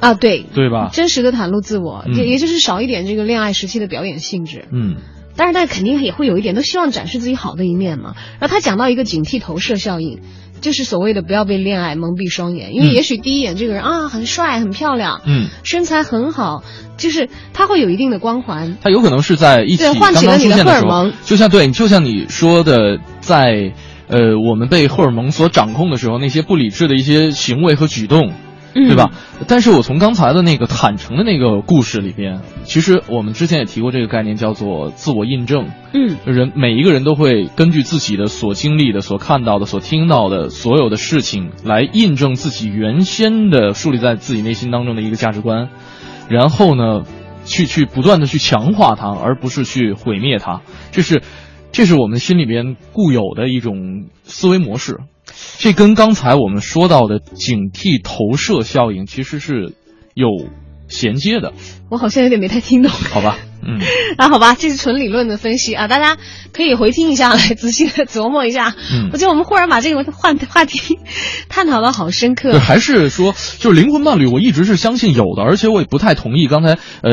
啊，对，对吧？真实的袒露自我，嗯也也就是少一点这个恋爱时期的表演性质。嗯但是，但肯定也会有一点，都希望展示自己好的一面嘛。然后他讲到一个警惕投射效应，就是所谓的不要被恋爱蒙蔽双眼，因为嗯也许第一眼这个人啊很帅、很漂亮，嗯，身材很好，就是他会有一定的光环。他有可能是在一起对刚刚唤起了你的出现的时候荷尔蒙，就像对，就像你说的，在呃我们被荷尔蒙所掌控的时候，那些不理智的一些行为和举动。嗯对吧？但是我从刚才的那个坦诚的那个故事里边，其实我们之前也提过这个概念，叫做自我印证。嗯，人每一个人都会根据自己的所经历的、所看到的、所听到的所有的事情，来印证自己原先的树立在自己内心当中的一个价值观，然后呢，去去不断的去强化它，而不是去毁灭它。这是，这是我们心里边固有的一种思维模式。这跟刚才我们说到的警惕投射效应其实是有衔接的，我好像有点没太听懂。好吧？嗯。啊，好吧，这是纯理论的分析啊，大家可以回听一下，来仔细的琢磨一下。嗯我觉得我们忽然把这个话话题探讨的好深刻对，。还是说，就是灵魂伴侣，我一直是相信有的，而且我也不太同意刚才呃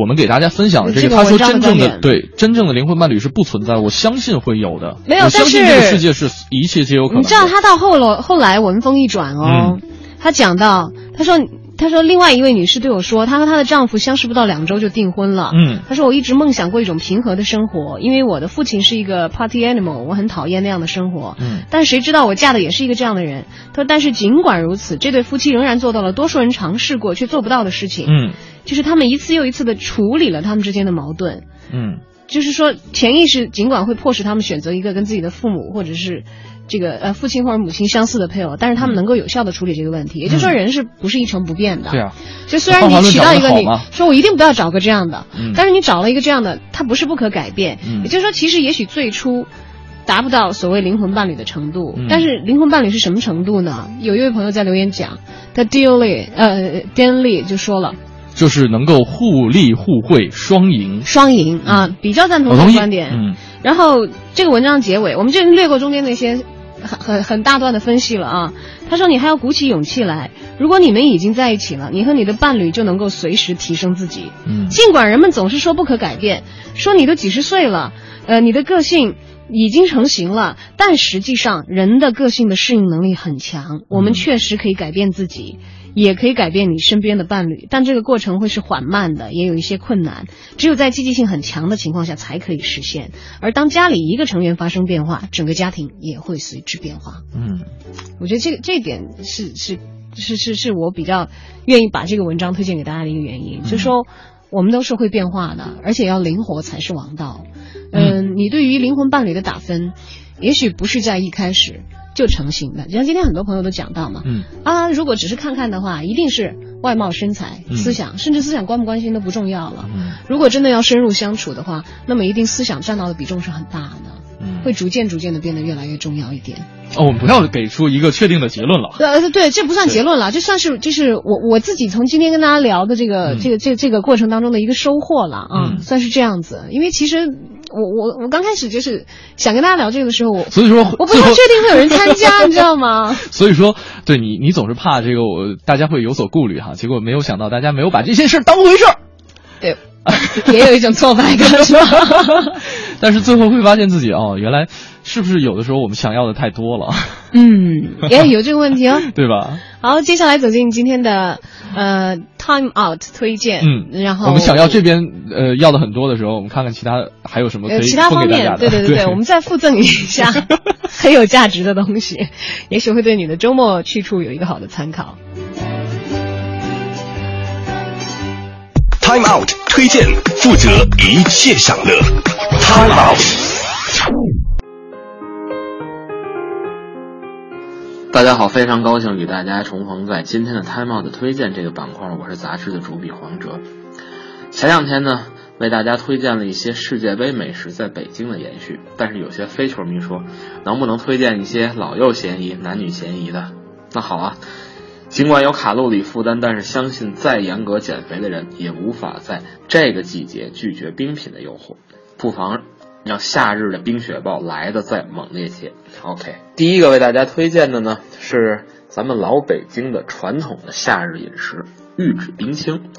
我们给大家分享的这个，他说真正的对真正的灵魂伴侣是不存在，我相信会有的，没有我相信但是这个世界是一切皆有可能。你知道他到后了后来文风一转哦，他讲到他说他说另外一位女士对我说，她和她的丈夫相识不到两周就订婚了。嗯她说我一直梦想过一种平和的生活，因为我的父亲是一个 party animal，我很讨厌那样的生活。嗯但谁知道我嫁的也是一个这样的人。她说，但是尽管如此，这对夫妻仍然做到了多数人尝试过却做不到的事情。嗯就是他们一次又一次的处理了他们之间的矛盾。嗯就是说潜意识尽管会迫使他们选择一个跟自己的父母或者是这个呃父亲或者母亲相似的配偶，但是他们能够有效的处理这个问题。也就是说，人是不是一成不变的？对啊，就虽然你起到一个你说我一定不要找个这样的，嗯但是你找了一个这样的，他不是不可改变。嗯也就是说，其实也许最初。达不到所谓灵魂伴侣的程度，嗯但是灵魂伴侣是什么程度呢？有一位朋友在留言讲，他 Deal Lee 呃 Dan Lee 就说了，就是能够互利互惠双赢。双赢啊，比较赞同这个观点。嗯然后这个文章结尾，我们就略过中间那些很很很大段的分析了啊。他说你还要鼓起勇气来，如果你们已经在一起了，你和你的伴侣就能够随时提升自己。嗯尽管人们总是说不可改变，说你都几十岁了，呃，你的个性已经成型了，但实际上人的个性的适应能力很强，我们确实可以改变自己。也可以改变你身边的伴侣，但这个过程会是缓慢的，也有一些困难。只有在积极性很强的情况下才可以实现。而当家里一个成员发生变化，整个家庭也会随之变化。嗯，我觉得这个这点是是是是是我比较愿意把这个文章推荐给大家的一个原因，就是说我们都是会变化的，而且要灵活才是王道。嗯，你对于灵魂伴侣的打分，也许不是在一开始就成型的。就像今天很多朋友都讲到嘛，嗯啊，如果只是看看的话，一定是外貌、身材、嗯思想，甚至思想关不关心都不重要了。嗯如果真的要深入相处的话，那么一定思想占到的比重是很大的，嗯会逐渐逐渐的变得越来越重要一点。哦，我们不要给出一个确定的结论了。呃，对，这不算结论了，这算是就是我我自己从今天跟大家聊的这个、嗯这个这个这个过程当中的一个收获了啊，嗯算是这样子。因为其实我我我刚开始就是想跟大家聊这个的时候，我所以说我不太确定会有人参加，你知道吗？所以说，对你，你总是怕这个我大家会有所顾虑哈，结果没有想到大家没有把这些事当回事儿，对，也有一种挫败感，是吧？但是最后会发现自己哦，原来是不是有的时候我们想要的太多了，嗯，也有这个问题哦。对吧？好，接下来走进今天的呃 time out 推荐，嗯，然后我们想要这边呃要的很多的时候，我们看看其他还有什么可以呃其他方面。对对对，我们再附赠一下很有价值的东西，也许会对你的周末去处有一个好的参考。Time Out 推荐，负责一切享乐。Time Out。大家好，非常高兴与大家重逢在今天的 Time Out 推荐这个板块，我是杂志的主笔黄哲。前两天呢，为大家推荐了一些世界杯美食在北京的延续，但是有些非球迷说，能不能推荐一些老幼咸宜、男女咸宜的？那好啊，尽管有卡路里负担，但是相信再严格减肥的人也无法在这个季节拒绝冰品的诱惑，不妨让夏日的冰雪暴来的再猛烈些。OK，第一个为大家推荐的呢是咱们老北京的传统的夏日饮食——玉指冰清。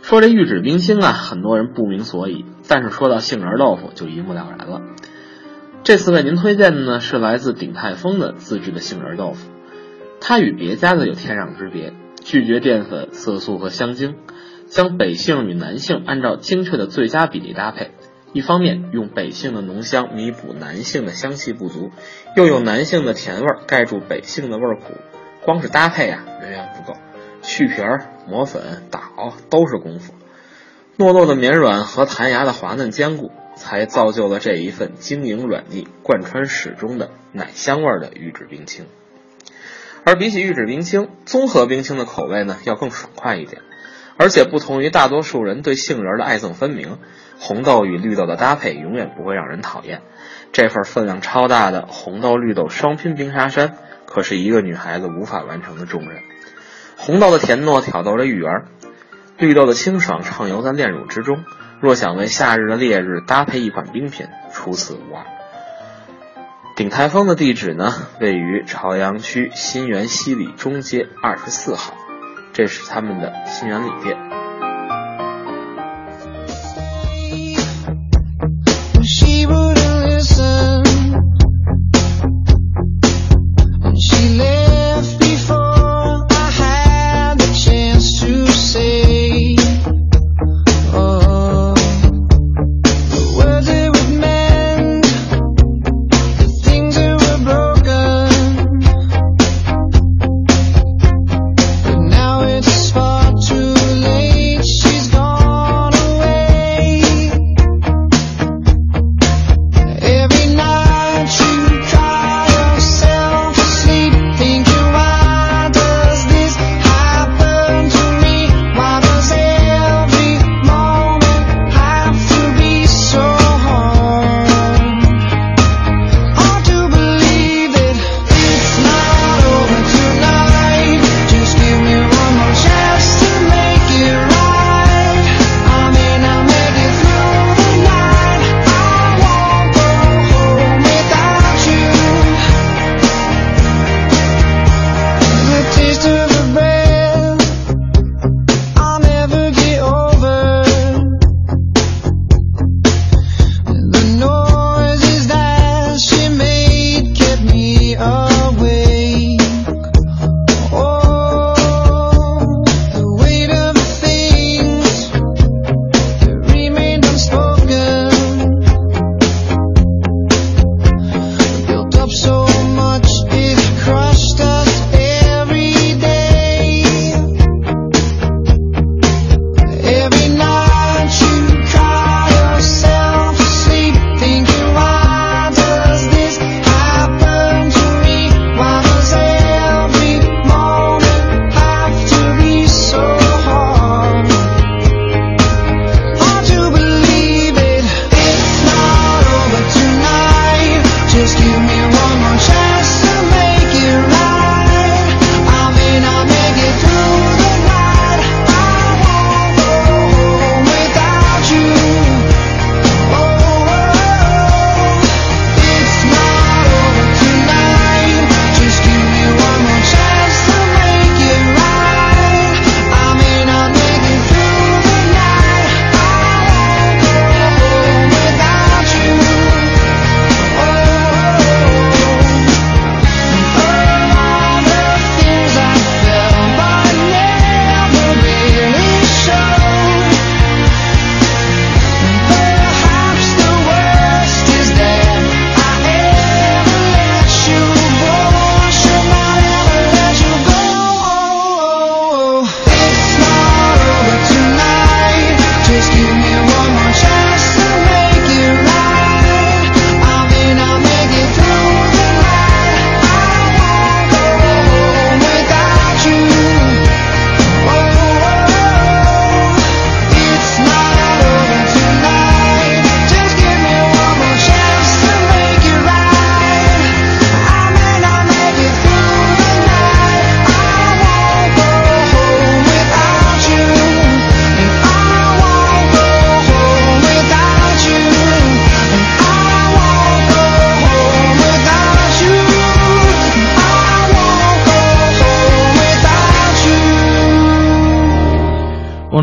说这玉指冰清啊，很多人不明所以，但是说到杏仁豆腐就一目了然了。这次为您推荐的呢是来自鼎泰丰的自制的杏仁豆腐，它与别家的有天壤之别，拒绝淀粉、色素和香精，将北杏与南杏按照精确的最佳比例搭配。一方面用北杏的浓香弥补南杏的香气不足，又用南杏的甜味儿盖住北杏的味儿苦，光是搭配啊远远不够，去皮儿、磨粉、打熬都是功夫。糯糯的绵软和弹牙的滑嫩坚固，才造就了这一份晶莹软腻、贯穿始终的奶香味儿的玉质冰清。而比起玉脂冰清，综合冰清的口味呢要更爽快一点，而且不同于大多数人对杏仁的爱憎分明，红豆与绿豆的搭配永远不会让人讨厌。这份分量超大的红豆绿豆双拼冰沙山，可是一个女孩子无法完成的重任。红豆的甜糯挑逗着芋圆，绿豆的清爽畅游在炼乳之中。若想为夏日的烈日搭配一款冰品，除此无二。鼎泰丰的地址呢，位于朝阳区新源西里中街二十四号，这是他们的新源里店。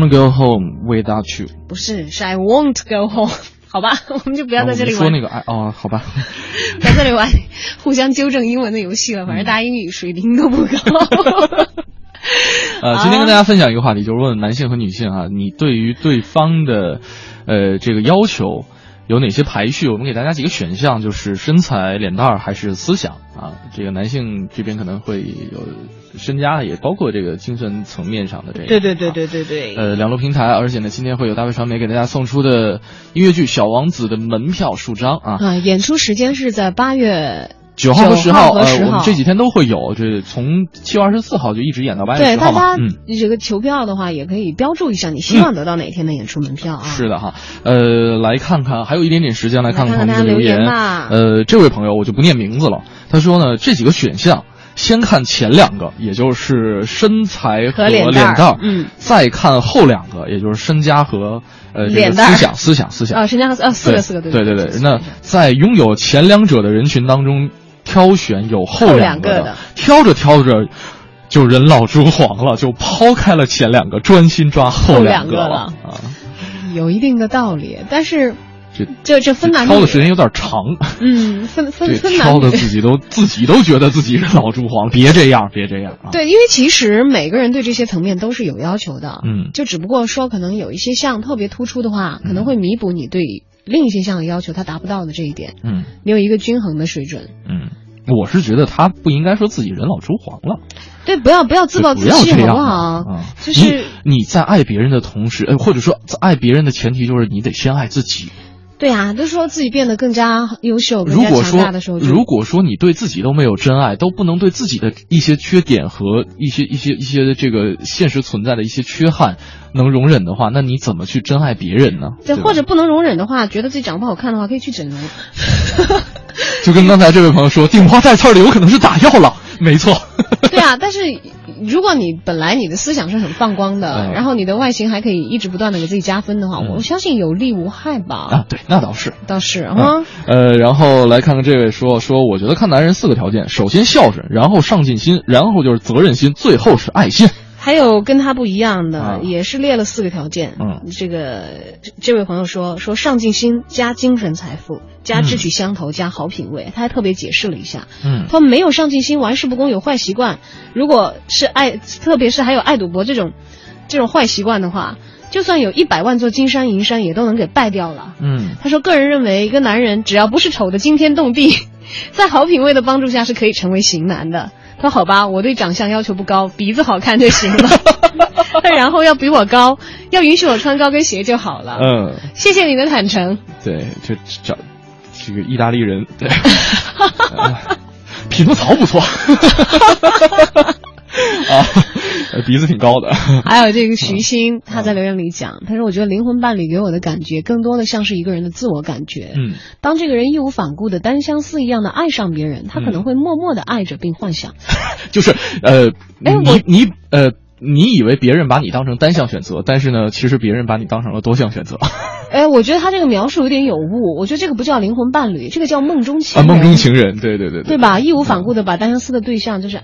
Go home without you。不是，是 I won't go home。好吧，我们就不要在这里玩。说那个哎哦，好吧，在这里玩互相纠正英文的游戏了。反正大家英语水平都不高。呃，今天跟大家分享一个话题，就是问男性和女性啊，你对于对方的呃这个要求有哪些排序？我们给大家几个选项，就是身材、脸蛋儿还是思想啊？这个男性这边可能会有身家，也包括这个精神层面上的这个。对对对对对对。呃，两路平台，而且呢，今天会有大卫传媒给大家送出的音乐剧《小王子》的门票数张啊。啊，演出时间是在八月。九号和十号，呃，我们这几天都会有，这从七月二十四号就一直演到八月十号嘛。嗯，这个求票的话，也可以标注一下你希望得到哪天的演出门票啊。是的哈，呃，来看看，还有一点点时间来看看朋友的留言。呃，这位朋友我就不念名字了，他说呢，这几个选项先看前两个，也就是身材和脸蛋，嗯，再看后两个，也就是身家和呃这个思想思想思想。啊，身家和呃四个四个对对对，那在拥有前两者的人群当中。挑选有后两个的，挑着挑着就人老珠黄了，就抛开了前两个，专心抓后两个了。啊，有一定的道理。但是这就这分男挑的时间有点长，嗯，分 分分男挑的自己都自己都觉得自己是老珠黄，别这样，别这样啊！对，因为其实每个人对这些层面都是有要求的，嗯，就只不过说可能有一些项特别突出的话，可能会弥补你对另一些项的要求他达不到的这一点，嗯，你有一个均衡的水准，嗯。我是觉得他不应该说自己人老珠黄了，对，不要不要自暴自弃，好不好？就是你在爱别人的同时，呃，或者说在爱别人的前提就是你得先爱自己。对啊，都说自己变得更加优秀、更加强大的时候，如果说你对自己都没有真爱，都不能对自己的一些缺点和一些一些一些这个现实存在的一些缺憾能容忍的话，那你怎么去真爱别人呢？对，或者不能容忍的话，觉得自己长得不好看的话，可以去整容。就跟刚才这位朋友说，顶花带刺的有可能是打药了，没错。对啊，但是如果你本来你的思想是很放光的，然后你的外形还可以一直不断的给自己加分的话，我相信有利无害吧。啊，对，那倒是，倒是啊。呃，然后来看看这位说说，我觉得看男人四个条件：首先孝顺，然后上进心，然后就是责任心，最后是爱心。还有跟他不一样的，也是列了四个条件。嗯，这个这位朋友说说上进心加精神财富加志趣相投加好品味，他还特别解释了一下。嗯，他没有上进心，玩世不恭，有坏习惯。如果是爱，特别是还有爱赌博这种这种坏习惯的话，就算有一百万座金山银山，也都能给败掉了。嗯，他说个人认为，一个男人只要不是丑的惊天动地，在好品味的帮助下，是可以成为型男的。他说：“好吧，我对长相要求不高，鼻子好看就行了。然后要比我高，要允许我穿高跟鞋就好了。”嗯，谢谢你的坦诚。对，就找这个意大利人，对，匹诺曹不错。啊，鼻子挺高的。还有这个徐鑫，他在留言里讲，他说：“我觉得灵魂伴侣给我的感觉，更多的像是一个人的自我感觉。嗯，当这个人义无反顾的单相思一样的爱上别人，他可能会默默的爱着并幻想。就是呃，你你呃，你以为别人把你当成单项选择，但是呢，其实别人把你当成了多项选择。哎，我觉得他这个描述有点有误。我觉得这个不叫灵魂伴侣，这个叫梦中情人。梦中情人，对对对对吧？义无反顾的把单相思的对象就是。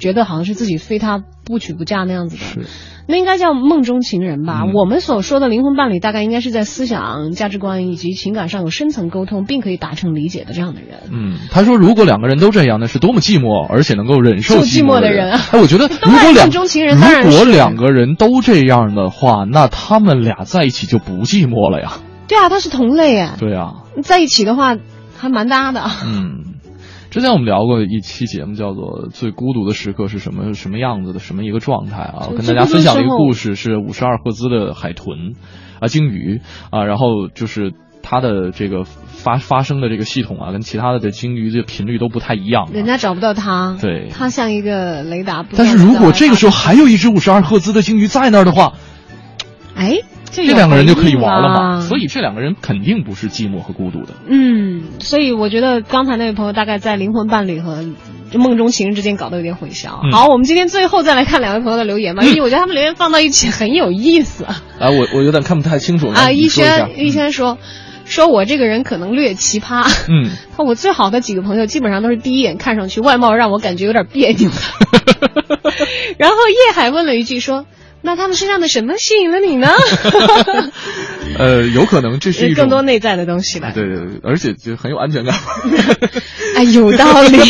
觉得好像是自己非他不娶不嫁那样子的，那应该叫梦中情人吧？我们所说的灵魂伴侣，大概应该是在思想、价值观以及情感上有深层沟通，并可以达成理解的这样的人。嗯，他说如果两个人都这样，那是多么寂寞，而且能够忍受寂寞的人。哎，我觉得如果两中情人，如果两个人都这样的话，那他们俩在一起就不寂寞了呀。对啊，他是同类哎。对啊，在一起的话还蛮搭的。嗯。之前我们聊过一期节目，叫做《最孤独的时刻是什么什么样子的什么一个状态》啊，跟大家分享的一个故事是五十二赫兹的海豚啊鲸鱼啊，然后就是它的这个发发生的这个系统啊，跟其他的的鲸鱼的频率都不太一样，人家找不到它，对，它像一个雷达。但是如果这个时候还有一只五十二赫兹的鲸鱼在那儿的话，哎。这两个人就可以玩了嘛，所以这两个人肯定不是寂寞和孤独的。嗯，所以我觉得刚才那位朋友大概在灵魂伴侣和梦中情人之间搞得有点混淆。好，我们今天最后再来看两位朋友的留言吧，因为我觉得他们留言放到一起很有意思。啊，我我有点看不太清楚啊。逸轩，逸轩说，说我这个人可能略奇葩。嗯，我最好的几个朋友基本上都是第一眼看上去外貌让我感觉有点别扭。然后叶海问了一句说。那他们身上的什么吸引了你呢？呃，有可能这是一种更多内在的东西吧。对对对，而且就很有安全感。哎，有道理。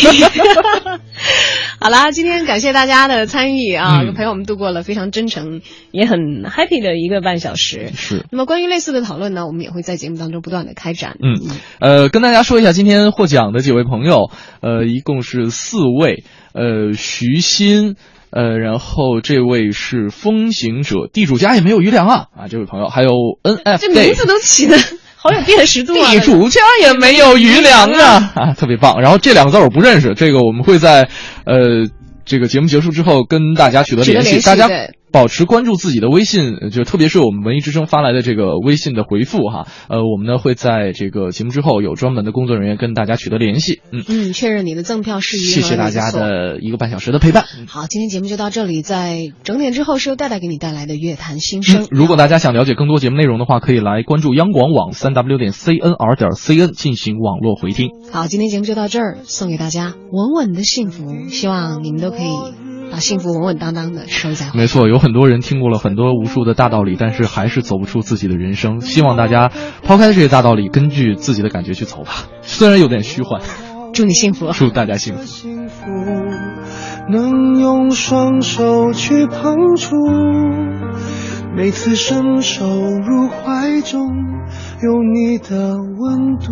好啦，今天感谢大家的参与啊，嗯陪我们度过了非常真诚也很 happy 的一个半小时。是。那么关于类似的讨论呢，我们也会在节目当中不断的开展。嗯，呃，跟大家说一下，今天获奖的几位朋友，呃，一共是四位，呃，徐鑫。呃，然后这位是风行者，地主家也没有余粮啊啊！这位朋友，还有 N F，这名字都起的好有辨识度啊！地主家也没有余粮啊啊，特别棒。然后这两个字我不认识，这个我们会在呃这个节目结束之后跟大家取得联系，大家保持关注自己的微信，就特别是我们文艺之声发来的这个微信的回复哈。呃，我们呢会在这个节目之后有专门的工作人员跟大家取得联系。嗯嗯，确认你的赠票事宜。谢谢大家的一个半小时的陪伴。好，今天节目就到这里，在整点之后是由戴戴给你带来的乐坛新声。嗯、如果大家想了解更多节目内容的话，可以来关注央广网三 w 点 cnr 点 cn 进行网络回听。好，今天节目就到这儿，送给大家稳稳的幸福，希望你们都可以。把幸福稳稳当当的收在。没错，有很多人听过了很多无数的大道理，但是还是走不出自己的人生。希望大家抛开这些大道理，根据自己的感觉去走吧。虽然有点虚幻，祝你幸福，祝大家幸福。能用双手去碰触，每次伸手入怀中，有你的温度。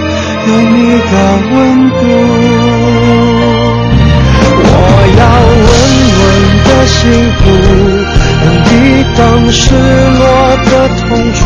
有你的温度，我要稳稳的幸福，能抵挡失落的痛楚，